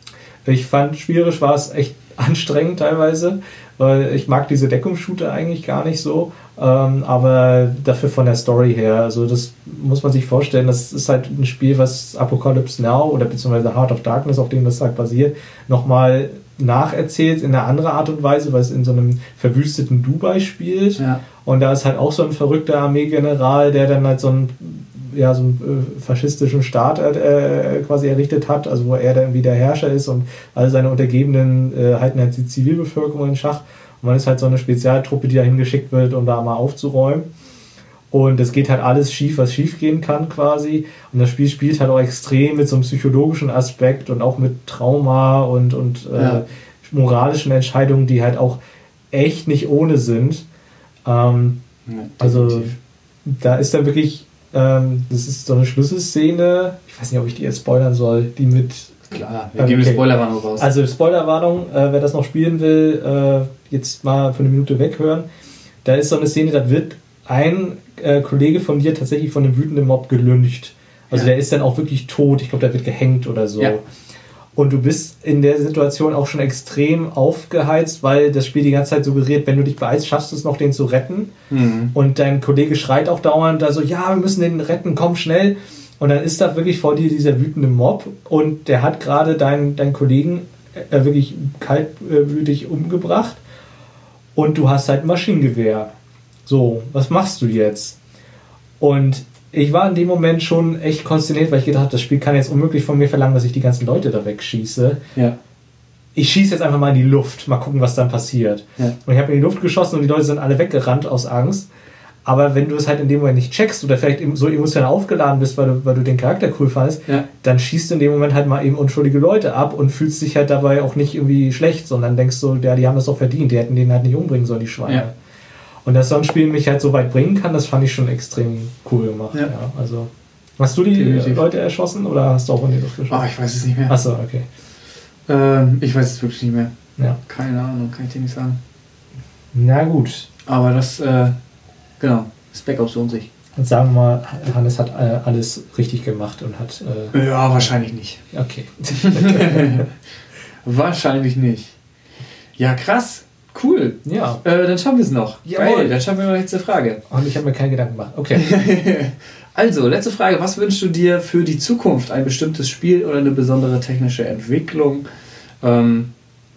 Ich fand, spielerisch war es echt anstrengend teilweise, weil ich mag diese Deckungsshooter eigentlich gar nicht so, ähm, aber dafür von der Story her, also das muss man sich vorstellen, das ist halt ein Spiel, was Apocalypse Now oder beziehungsweise Heart of Darkness, auf dem das halt basiert, nochmal nacherzählt in einer anderen Art und Weise, weil es in so einem verwüsteten Dubai spielt. Ja. Und da ist halt auch so ein verrückter Armeegeneral, der dann halt so einen, ja, so einen äh, faschistischen Staat äh, quasi errichtet hat, also wo er dann wieder Herrscher ist und alle seine Untergebenen äh, halten halt die Zivilbevölkerung in Schach. Und man ist halt so eine Spezialtruppe, die dahin geschickt wird, um da mal aufzuräumen. Und es geht halt alles schief, was schief gehen kann quasi. Und das Spiel spielt halt auch extrem mit so einem psychologischen Aspekt und auch mit Trauma und, und äh, Ja. moralischen Entscheidungen, die halt auch echt nicht ohne sind. Ähm, Ja, also da ist dann wirklich, ähm, das ist so eine Schlüsselszene, ich weiß nicht, ob ich die jetzt spoilern soll, die mit, klar, wir geben okay. Spoilerwarnung raus. also Spoilerwarnung, äh, wer das noch spielen will, äh, jetzt mal für eine Minute weghören. Da ist so eine Szene, da wird ein äh, Kollege von dir tatsächlich von einem wütenden Mob gelyncht. Also Ja. der ist dann auch wirklich tot, ich glaube, der wird gehängt oder so. Ja. Und du bist in der Situation auch schon extrem aufgeheizt, weil das Spiel die ganze Zeit suggeriert, wenn du dich beeilst, schaffst du es noch, den zu retten. mhm. Und dein Kollege schreit auch dauernd da so, ja, wir müssen den retten, komm schnell. Und dann ist da wirklich vor dir dieser wütende Mob und der hat gerade deinen, deinen Kollegen äh, wirklich kaltblütig umgebracht und du hast halt ein Maschinengewehr. So, was machst du jetzt? Und ich war in dem Moment schon echt konsterniert, weil ich gedacht habe, das Spiel kann jetzt unmöglich von mir verlangen, dass ich die ganzen Leute da wegschieße. Ja. Ich schieße jetzt einfach mal in die Luft, mal gucken, was dann passiert. Ja. Und ich habe in die Luft geschossen und die Leute sind alle weggerannt aus Angst. Aber wenn du es halt in dem Moment nicht checkst oder vielleicht so emotional aufgeladen bist, weil du, weil du den Charakter cool fandest, Ja. dann schießt du in dem Moment halt mal eben unschuldige Leute ab und fühlst dich halt dabei auch nicht irgendwie schlecht, sondern denkst so, ja, die haben das doch verdient, die hätten den halt nicht umbringen sollen, die Schweine. Ja. Und dass so ein Spiel mich halt so weit bringen kann, das fand ich schon extrem cool gemacht. Ja. Ja. also, hast du die Definitiv. Leute erschossen oder hast du auch in die Luft Oh, geschossen? ich weiß es nicht mehr. Achso, okay. Ähm, ich weiß es wirklich nicht mehr. Ja. Keine Ahnung, kann ich dir nicht sagen. Na gut. Aber das, äh, Genau. Spec Ops lohnt sich. Und sagen wir mal, Hannes hat äh, alles richtig gemacht und hat. Äh, Ja, wahrscheinlich nicht. okay. wahrscheinlich nicht. Ja, krass. Cool. ja. Äh, dann schauen wir es noch. Jawohl. Geil, dann schauen wir mal letzte Frage. Und ich habe mir keinen Gedanken gemacht. Okay. Also, letzte Frage. Was wünschst du dir für die Zukunft? Ein bestimmtes Spiel oder eine besondere technische Entwicklung? Ähm,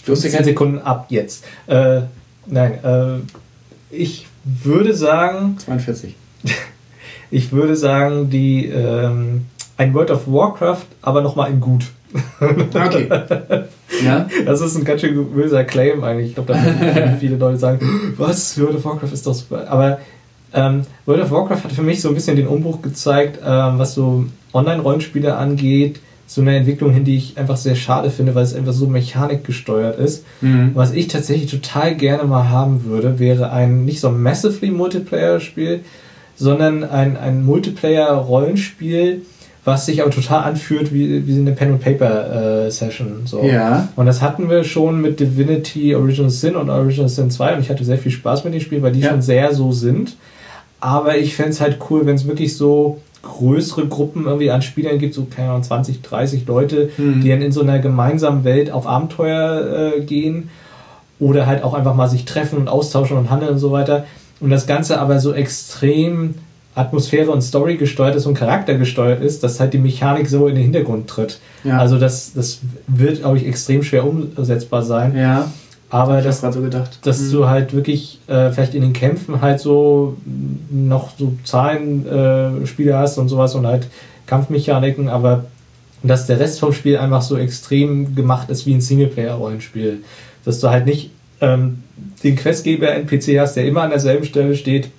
du hast ja 15 keine Sekunden ab jetzt. Äh, nein, äh, ich würde sagen, 42. ich würde sagen, die ähm, ein World of Warcraft, aber nochmal in gut. Okay. ja? Das ist ein ganz schön böser Claim eigentlich. Ich glaube, da werden viele Leute sagen, was, World of Warcraft ist doch super. Aber ähm, World of Warcraft hat für mich so ein bisschen den Umbruch gezeigt, ähm, was so Online-Rollenspiele angeht. So eine Entwicklung hin, die ich einfach sehr schade finde, weil es einfach so mechanikgesteuert ist. Mhm. Was ich tatsächlich total gerne mal haben würde, wäre ein nicht so ein massively Multiplayer-Spiel, sondern ein, ein Multiplayer-Rollenspiel, was sich aber total anfühlt wie, wie eine Pen-and-Paper-Session. so. Ja. Und das hatten wir schon mit Divinity Original Sin und Original Sin 2 und ich hatte sehr viel Spaß mit den Spielen, weil die Ja. schon sehr so sind. Aber ich fände es halt cool, wenn es wirklich so größere Gruppen irgendwie an Spielern gibt, so keine Ahnung, 20, 30 Leute, Mhm. die dann in so einer gemeinsamen Welt auf Abenteuer äh, gehen oder halt auch einfach mal sich treffen und austauschen und handeln und so weiter. Und das Ganze aber so extrem Atmosphäre und Story gesteuert ist und Charakter gesteuert ist, dass halt die Mechanik so in den Hintergrund tritt. Ja. Also das, das wird, glaube ich, extrem schwer umsetzbar sein. Ja. Aber das, so gedacht. dass Mhm. du halt wirklich äh, vielleicht in den Kämpfen halt so noch so Zahlenspiele äh, hast und sowas und halt Kampfmechaniken, aber dass der Rest vom Spiel einfach so extrem gemacht ist wie ein Singleplayer-Rollenspiel. Dass du halt nicht ähm, den Questgeber NPC hast, der immer an derselben Stelle steht,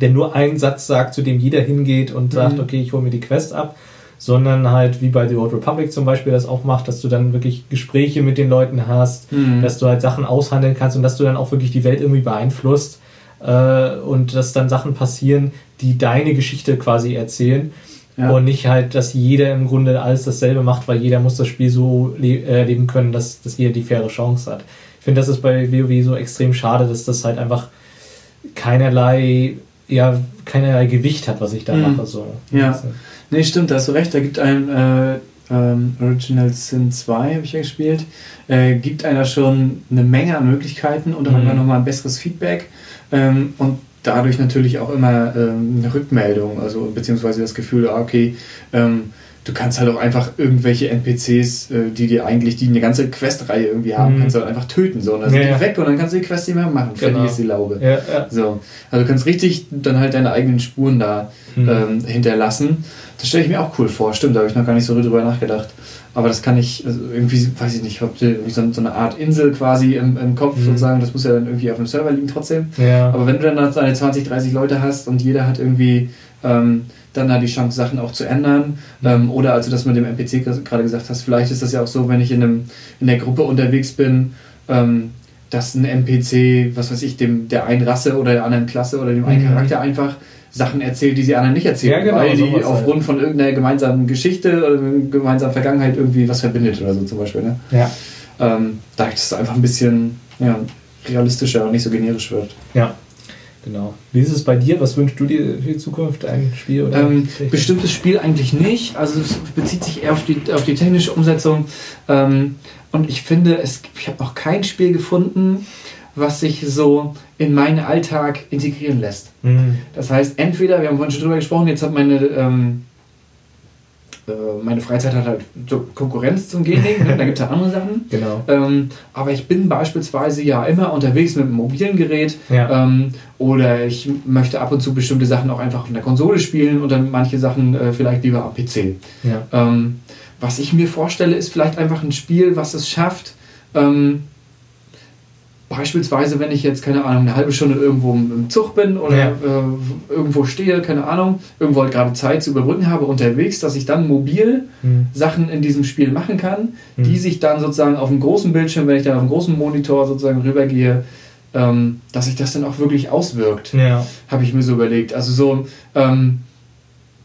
der nur einen Satz sagt, zu dem jeder hingeht und sagt, Mhm. okay, ich hole mir die Quest ab, sondern halt wie bei The Old Republic zum Beispiel das auch macht, dass du dann wirklich Gespräche mit den Leuten hast, Mhm. dass du halt Sachen aushandeln kannst und dass du dann auch wirklich die Welt irgendwie beeinflusst äh, und dass dann Sachen passieren, die deine Geschichte quasi erzählen Ja. und nicht halt, dass jeder im Grunde alles dasselbe macht, weil jeder muss das Spiel so le äh, leben können, dass, dass jeder die faire Chance hat. Ich finde, das ist bei WoW so extrem schade, dass das halt einfach keinerlei ja, keinerlei Gewicht hat, was ich da Mhm. mache. So. Ja. Also, Nee, stimmt, da hast du recht. Da gibt ein äh, ähm, Original Sin 2, habe ich ja gespielt, äh, gibt einer schon eine Menge an Möglichkeiten und auch Mhm. nochmal ein besseres Feedback ähm, und dadurch natürlich auch immer ähm, eine Rückmeldung, also beziehungsweise das Gefühl, ah, okay, ähm, du kannst halt auch einfach irgendwelche NPCs, äh, die dir eigentlich, die eine ganze Questreihe irgendwie haben, Mhm. kannst du halt einfach töten. So. Und dann Ja, sind die ja. weg und dann kannst du die Quest nicht mehr machen. Fertig Genau. ist die Laube. ja, ja. So. Also du kannst richtig dann halt deine eigenen Spuren da Mhm. ähm, hinterlassen. Das stelle ich mir auch cool vor. Stimmt, da habe ich noch gar nicht so drüber nachgedacht. Aber das kann ich, also irgendwie, weiß ich nicht, ich habe irgendwie so, so eine Art Insel quasi im, im Kopf Mhm. sozusagen. Das muss ja dann irgendwie auf dem Server liegen trotzdem. Aber wenn du dann halt deine 20, 30 Leute hast und jeder hat irgendwie ähm, dann da die Chance, Sachen auch zu ändern. Mhm. Ähm, oder also, dass mit dem NPC gerade gesagt hast, vielleicht ist das ja auch so, wenn ich in, einem, in der Gruppe unterwegs bin, ähm, dass ein NPC, was weiß ich, dem der einen Rasse oder der anderen Klasse oder dem einen Mhm. Charakter einfach Sachen erzählt, die sie anderen nicht erzählen, Ja, genau, weil die aufgrund von irgendeiner gemeinsamen Geschichte oder gemeinsamen Vergangenheit irgendwie was verbindet oder so zum Beispiel. Ne? ja. Ähm, dadurch, dass es einfach ein bisschen ja, realistischer und nicht so generisch wird. Ja, genau. Wie ist es bei dir? Was wünschst du dir für die Zukunft? Ein Spiel oder? Ähm, bestimmtes Spiel eigentlich nicht. Also es bezieht sich eher auf die, auf die technische Umsetzung. Ähm, und ich finde, es, ich habe noch kein Spiel gefunden, was sich so in meinen Alltag integrieren lässt. Mhm. Das heißt, entweder, wir haben vorhin schon drüber gesprochen, jetzt hat meine, ähm, äh, meine Freizeit hat halt so Konkurrenz zum Gaming, ne? da gibt es ja andere Sachen. Genau. Ähm, aber ich bin beispielsweise ja immer unterwegs mit einem mobilen Gerät Ja. ähm, oder ich möchte ab und zu bestimmte Sachen auch einfach auf der Konsole spielen und dann manche Sachen äh, vielleicht lieber am PC. ja. Ähm, was ich mir vorstelle, ist vielleicht einfach ein Spiel, was es schafft, ähm, beispielsweise, wenn ich jetzt, keine Ahnung, eine halbe Stunde irgendwo im Zug bin oder Ja. äh, irgendwo stehe, keine Ahnung, irgendwo halt gerade Zeit zu überbrücken habe unterwegs, dass ich dann mobil Mhm. Sachen in diesem Spiel machen kann, Mhm. die sich dann sozusagen auf dem großen Bildschirm, wenn ich dann auf dem großen Monitor sozusagen rübergehe, ähm, dass sich das dann auch wirklich auswirkt, Ja. habe ich mir so überlegt. Also so ähm,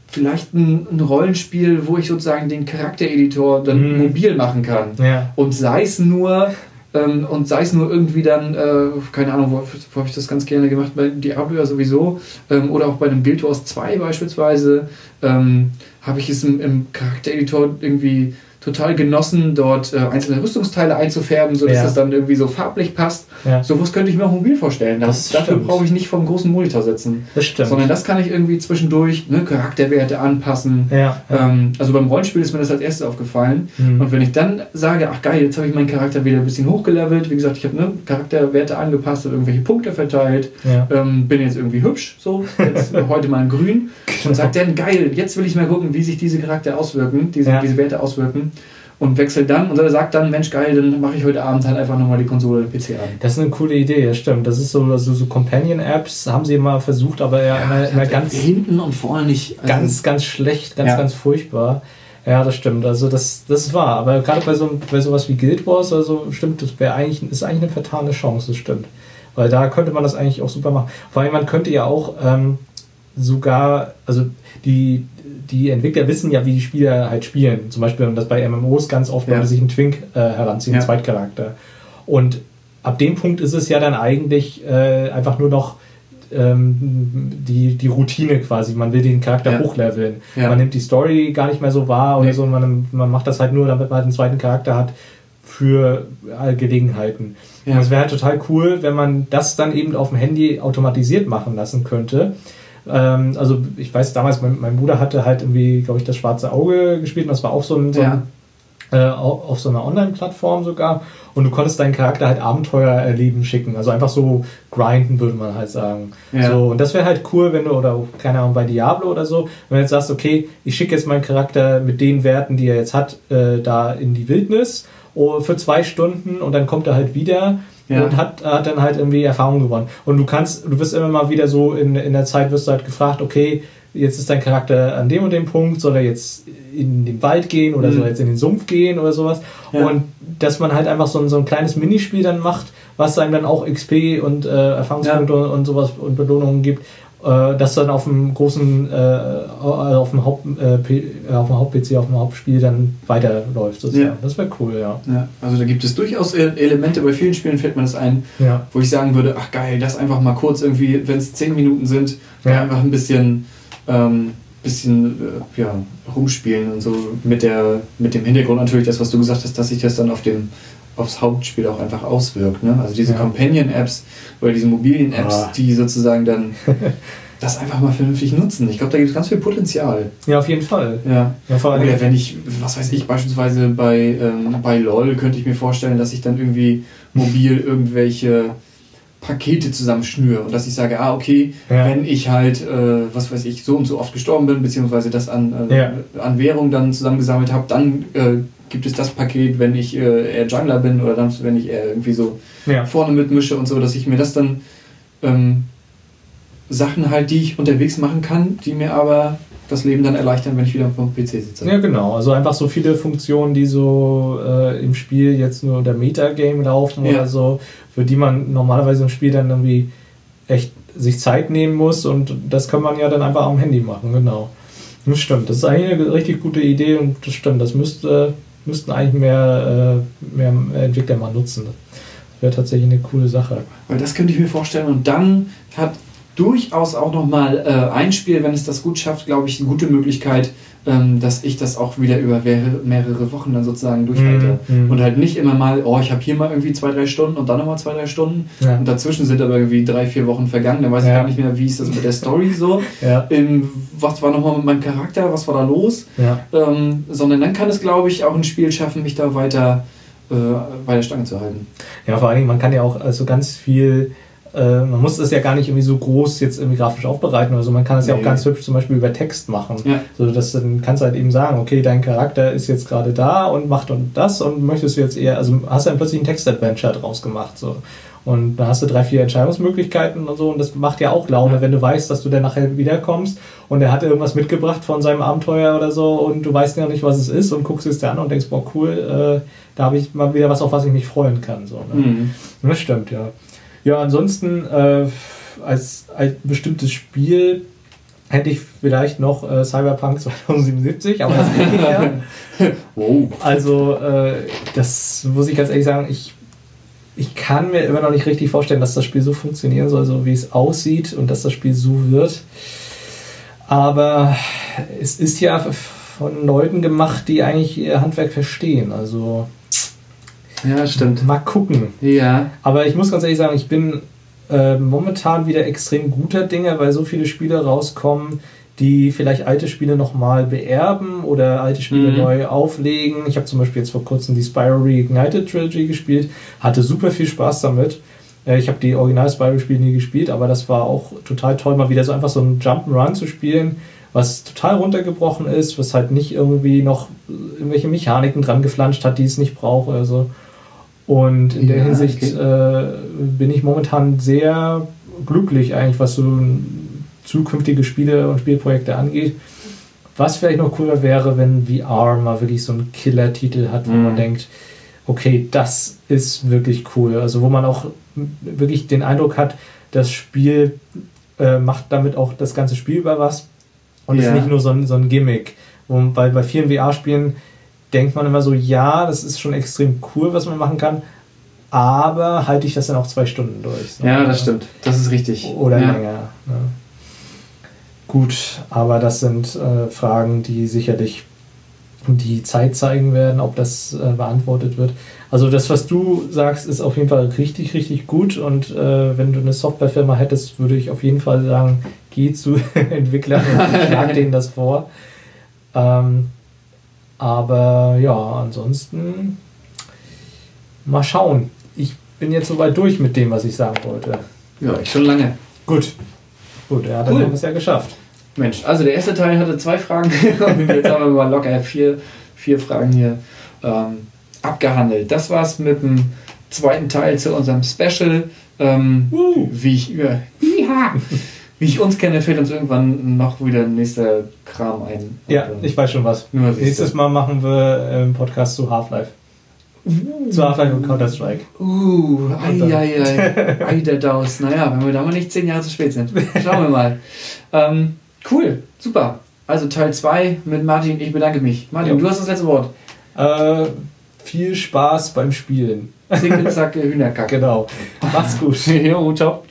vielleicht ein, ein Rollenspiel, wo ich sozusagen den Charaktereditor dann Mhm. mobil machen kann. Ja. Und sei es nur Ähm, und sei es nur irgendwie dann, äh, keine Ahnung, wo, wo habe ich das ganz gerne gemacht, bei Diablo ja sowieso, ähm, oder auch bei einem Guild Wars 2 beispielsweise, ähm, habe ich es im, im Charaktereditor irgendwie total genossen, dort äh, einzelne Rüstungsteile einzufärben, sodass Ja. das dann irgendwie so farblich passt. Ja. Sowas könnte ich mir auch mobil vorstellen. Das, Das dafür brauche ich nicht vom großen Monitor sitzen. Das stimmt. Sondern das kann ich irgendwie zwischendurch ne, Charakterwerte anpassen. ja. Ähm, also beim Rollenspiel ist mir das als erstes aufgefallen. Mhm. Und wenn ich dann sage, ach geil, jetzt habe ich meinen Charakter wieder ein bisschen hochgelevelt, wie gesagt, ich habe ne, Charakterwerte angepasst und irgendwelche Punkte verteilt, ähm, bin jetzt irgendwie hübsch, so, jetzt heute mal in grün und sagt dann, geil, jetzt will ich mal gucken, wie sich diese Charakter auswirken, diese, diese Werte auswirken und wechselt dann und sagt dann, Mensch geil, dann mache ich heute Abend halt einfach nochmal die Konsole den PC an. Das ist eine coole Idee, das stimmt. Das ist so, also so Companion-Apps haben sie mal versucht, aber ja, immer, immer ganz, hinten und vorne nicht. also- ganz, ganz schlecht, ganz, Ja. ganz furchtbar. Ja, das stimmt. Also das, das ist wahr. Aber gerade bei, so, bei sowas wie Guild Wars oder so, stimmt, das wäre eigentlich, ist eigentlich eine vertane Chance, das stimmt. Weil da könnte man das eigentlich auch super machen. Vor allem, man könnte ja auch ähm, sogar, also die, die Entwickler wissen ja, wie die Spieler halt spielen. Zum Beispiel, und das bei MMOs ganz oft, wenn Ja. sie sich einen Twink äh, heranziehen, einen Ja. Zweitcharakter. Und ab dem Punkt ist es ja dann eigentlich äh, einfach nur noch ähm, die, die Routine quasi. Man will den Charakter Ja. hochleveln. Ja. Man nimmt die Story gar nicht mehr so wahr oder Nee. so. Man, man macht das halt nur, damit man halt einen zweiten Charakter hat für äh, Gelegenheiten. Ja. Und es wäre halt total cool, wenn man das dann eben auf dem Handy automatisiert machen lassen könnte. Ähm, also ich weiß damals, mein, mein Bruder hatte halt irgendwie, glaube ich, das schwarze Auge gespielt und das war auch so ein, so ein äh, au- auf so einer Online-Plattform sogar. Und du konntest deinen Charakter halt Abenteuer erleben schicken. Also einfach so grinden, würde man halt sagen. Ja. So, und das wäre halt cool, wenn du, oder keine Ahnung, bei Diablo oder so, wenn du jetzt sagst, okay, ich schicke jetzt meinen Charakter mit den Werten, die er jetzt hat, äh, da in die Wildnis oh, für zwei Stunden und dann kommt er halt wieder. Ja. Und hat, hat dann halt irgendwie Erfahrung gewonnen. Und du kannst, du wirst immer mal wieder so in, in der Zeit wirst du halt gefragt, okay, jetzt ist dein Charakter an dem und dem Punkt, soll er jetzt in den Wald gehen oder Mhm. soll er jetzt in den Sumpf gehen oder sowas. Ja. Und dass man halt einfach so ein, so ein kleines Minispiel dann macht, was einem dann auch XP und äh, Erfahrungspunkte und, und sowas und Belohnungen gibt, das dann auf dem großen, äh, also auf dem Haupt, äh, äh, auf dem Haupt-PC, auf dem Hauptspiel dann weiterläuft sozusagen. Ja. Das wäre cool, ja. Ja, also da gibt es durchaus E- Elemente, bei vielen Spielen fällt mir das ein, Ja. wo ich sagen würde, ach geil, das einfach mal kurz irgendwie, wenn es 10 Minuten sind, einfach ein bisschen, ähm, bisschen äh, ja, rumspielen und so mit, der, mit dem Hintergrund natürlich, das, was du gesagt hast, dass sich das dann auf dem aufs Hauptspiel auch einfach auswirkt. Ne? Also diese Ja. Companion-Apps oder diese mobilen Apps, Ah. die sozusagen dann das einfach mal vernünftig nutzen. Ich glaube, da gibt es ganz viel Potenzial. Ja, auf jeden Fall. Ja. Ja, vor allem, Oder wenn ich, was weiß ich, beispielsweise bei, ähm, bei LOL könnte ich mir vorstellen, dass ich dann irgendwie mobil irgendwelche Pakete zusammenschnüre und dass ich sage, ah, okay, Ja. wenn ich halt, äh, was weiß ich, so und so oft gestorben bin, beziehungsweise das an, äh, Ja. an Währung dann zusammengesammelt habe, dann äh, gibt es das Paket, wenn ich äh, eher Jungler bin oder dann, wenn ich eher irgendwie so ja. vorne mitmische und so, dass ich mir das dann ähm, Sachen halt, die ich unterwegs machen kann, die mir aber das Leben dann erleichtern, wenn ich wieder vom PC sitze. Ja, genau. Also einfach so viele Funktionen, die so äh, im Spiel jetzt nur der Metagame laufen Ja. oder so, für die man normalerweise im Spiel dann irgendwie echt sich Zeit nehmen muss und das kann man ja dann einfach am Handy machen, genau. Das stimmt. Das ist eigentlich eine richtig gute Idee und das stimmt. Das müsste, müssten eigentlich mehr, äh, mehr Entwickler mal nutzen. Das wäre tatsächlich eine coole Sache. Weil das könnte ich mir vorstellen. Und dann hat durchaus auch nochmal äh, ein Spiel, wenn es das gut schafft, glaube ich, eine gute Möglichkeit, ähm, dass ich das auch wieder über mehrere, Wochen dann sozusagen durchhalte. Mhm, mhm. Und halt nicht immer mal, oh, ich habe hier mal irgendwie zwei, drei Stunden und dann nochmal zwei, drei Stunden. Ja. Und dazwischen sind aber irgendwie drei, vier Wochen vergangen. Dann weiß ich Ja. gar nicht mehr, wie ist das mit der Story so. Ja, Ähm, was war nochmal mit meinem Charakter? Was war da los? Ähm, sondern dann kann es, glaube ich, auch ein Spiel schaffen, mich da weiter äh, bei der Stange zu halten. Ja, vor allen Dingen, man kann ja auch also ganz viel, äh, man muss das ja gar nicht irgendwie so groß jetzt irgendwie grafisch aufbereiten oder so, man kann das ja auch Nee. ganz hübsch zum Beispiel über Text machen. Ja. So, dass dann kannst du halt eben sagen, okay, dein Charakter ist jetzt gerade da und macht und das und möchtest du jetzt eher, also hast du dann plötzlich ein Text-Adventure draus gemacht, so. Und dann hast du drei, vier Entscheidungsmöglichkeiten und so und das macht ja auch Laune, wenn du weißt, dass du dann nachher wiederkommst und er hat irgendwas mitgebracht von seinem Abenteuer oder so und du weißt ja nicht, was es ist und guckst es dir an und denkst, boah, cool, äh, da habe ich mal wieder was, auf was ich mich freuen kann, so. Ne? Mhm. Das stimmt, ja. Ja, ansonsten äh, als, als bestimmtes Spiel hätte ich vielleicht noch äh, Cyberpunk 2077, aber das geht nicht mehr. Wow. Also, äh, das muss ich ganz ehrlich sagen, ich ich kann mir immer noch nicht richtig vorstellen, dass das Spiel so funktionieren soll, so wie es aussieht und dass das Spiel so wird. Aber es ist ja von Leuten gemacht, die eigentlich ihr Handwerk verstehen. Also ja, stimmt. Mal gucken. Ja. Aber ich muss ganz ehrlich sagen, ich bin äh, momentan wieder extrem guter Dinge, weil so viele Spiele rauskommen, die vielleicht alte Spiele nochmal beerben oder alte Spiele mhm. neu auflegen. Ich habe zum Beispiel jetzt vor kurzem die Spyro Reignited Trilogy gespielt, hatte super viel Spaß damit. Äh, ich habe die Original Spyro-Spiele nie gespielt, aber das war auch total toll, mal wieder so einfach so ein Jump'n'Run zu spielen, was total runtergebrochen ist, was halt nicht irgendwie noch irgendwelche Mechaniken dran geflanscht hat, die es nicht braucht oder so. Und in der Hinsicht okay. äh, bin ich momentan sehr glücklich eigentlich, was so zukünftige Spiele und Spielprojekte angeht. Was vielleicht noch cooler wäre, wenn VR mal wirklich so einen Killer-Titel hat, wo mhm. man denkt, okay, das ist wirklich cool. Also wo man auch wirklich den Eindruck hat, das Spiel äh, macht damit auch das ganze Spiel über was und ja. ist nicht nur so ein, so ein Gimmick. Und weil bei vielen VR-Spielen denkt man immer so, ja, das ist schon extrem cool, was man machen kann, aber halte ich das dann auch zwei Stunden durch. So. Ja, das stimmt. Das ist richtig. Oder ja. länger. Ne? Gut, aber das sind äh, Fragen, die sicherlich die Zeit zeigen werden, ob das äh, beantwortet wird. Also das, was du sagst, ist auf jeden Fall richtig, richtig gut. Und äh, wenn du eine Softwarefirma hättest, würde ich auf jeden Fall sagen, geh zu Entwicklern und schlag denen das vor. Ähm, aber ja, ansonsten mal schauen. Ich bin jetzt soweit durch mit dem, was ich sagen wollte. Ja, ich schon lange. Gut. Gut, ja, dann cool. haben wir es ja geschafft. Mensch, also der erste Teil hatte zwei Fragen und jetzt haben wir mal locker vier, vier Fragen hier ähm, abgehandelt. Das war's mit dem zweiten Teil zu unserem Special. Ähm, uh. Wie ich über. Ja, wie ich uns kenne, fällt uns irgendwann noch wieder ein nächster Kram ein. Ja, ich weiß schon was. Nächstes Mal machen wir einen Podcast zu Half-Life. Uh. Zu Half-Life und Counter-Strike. Uh, ei, ei, ei. der Daus. Naja, wenn wir da mal nicht zehn Jahre zu spät sind. Schauen wir mal. Ähm, cool, super. Also Teil 2 mit Martin. Ich bedanke mich. Martin, ja. du hast das letzte Wort. Äh, viel Spaß beim Spielen. Zicke, zacke, Hühnerkacke. Genau. Mach's gut. jo, ciao.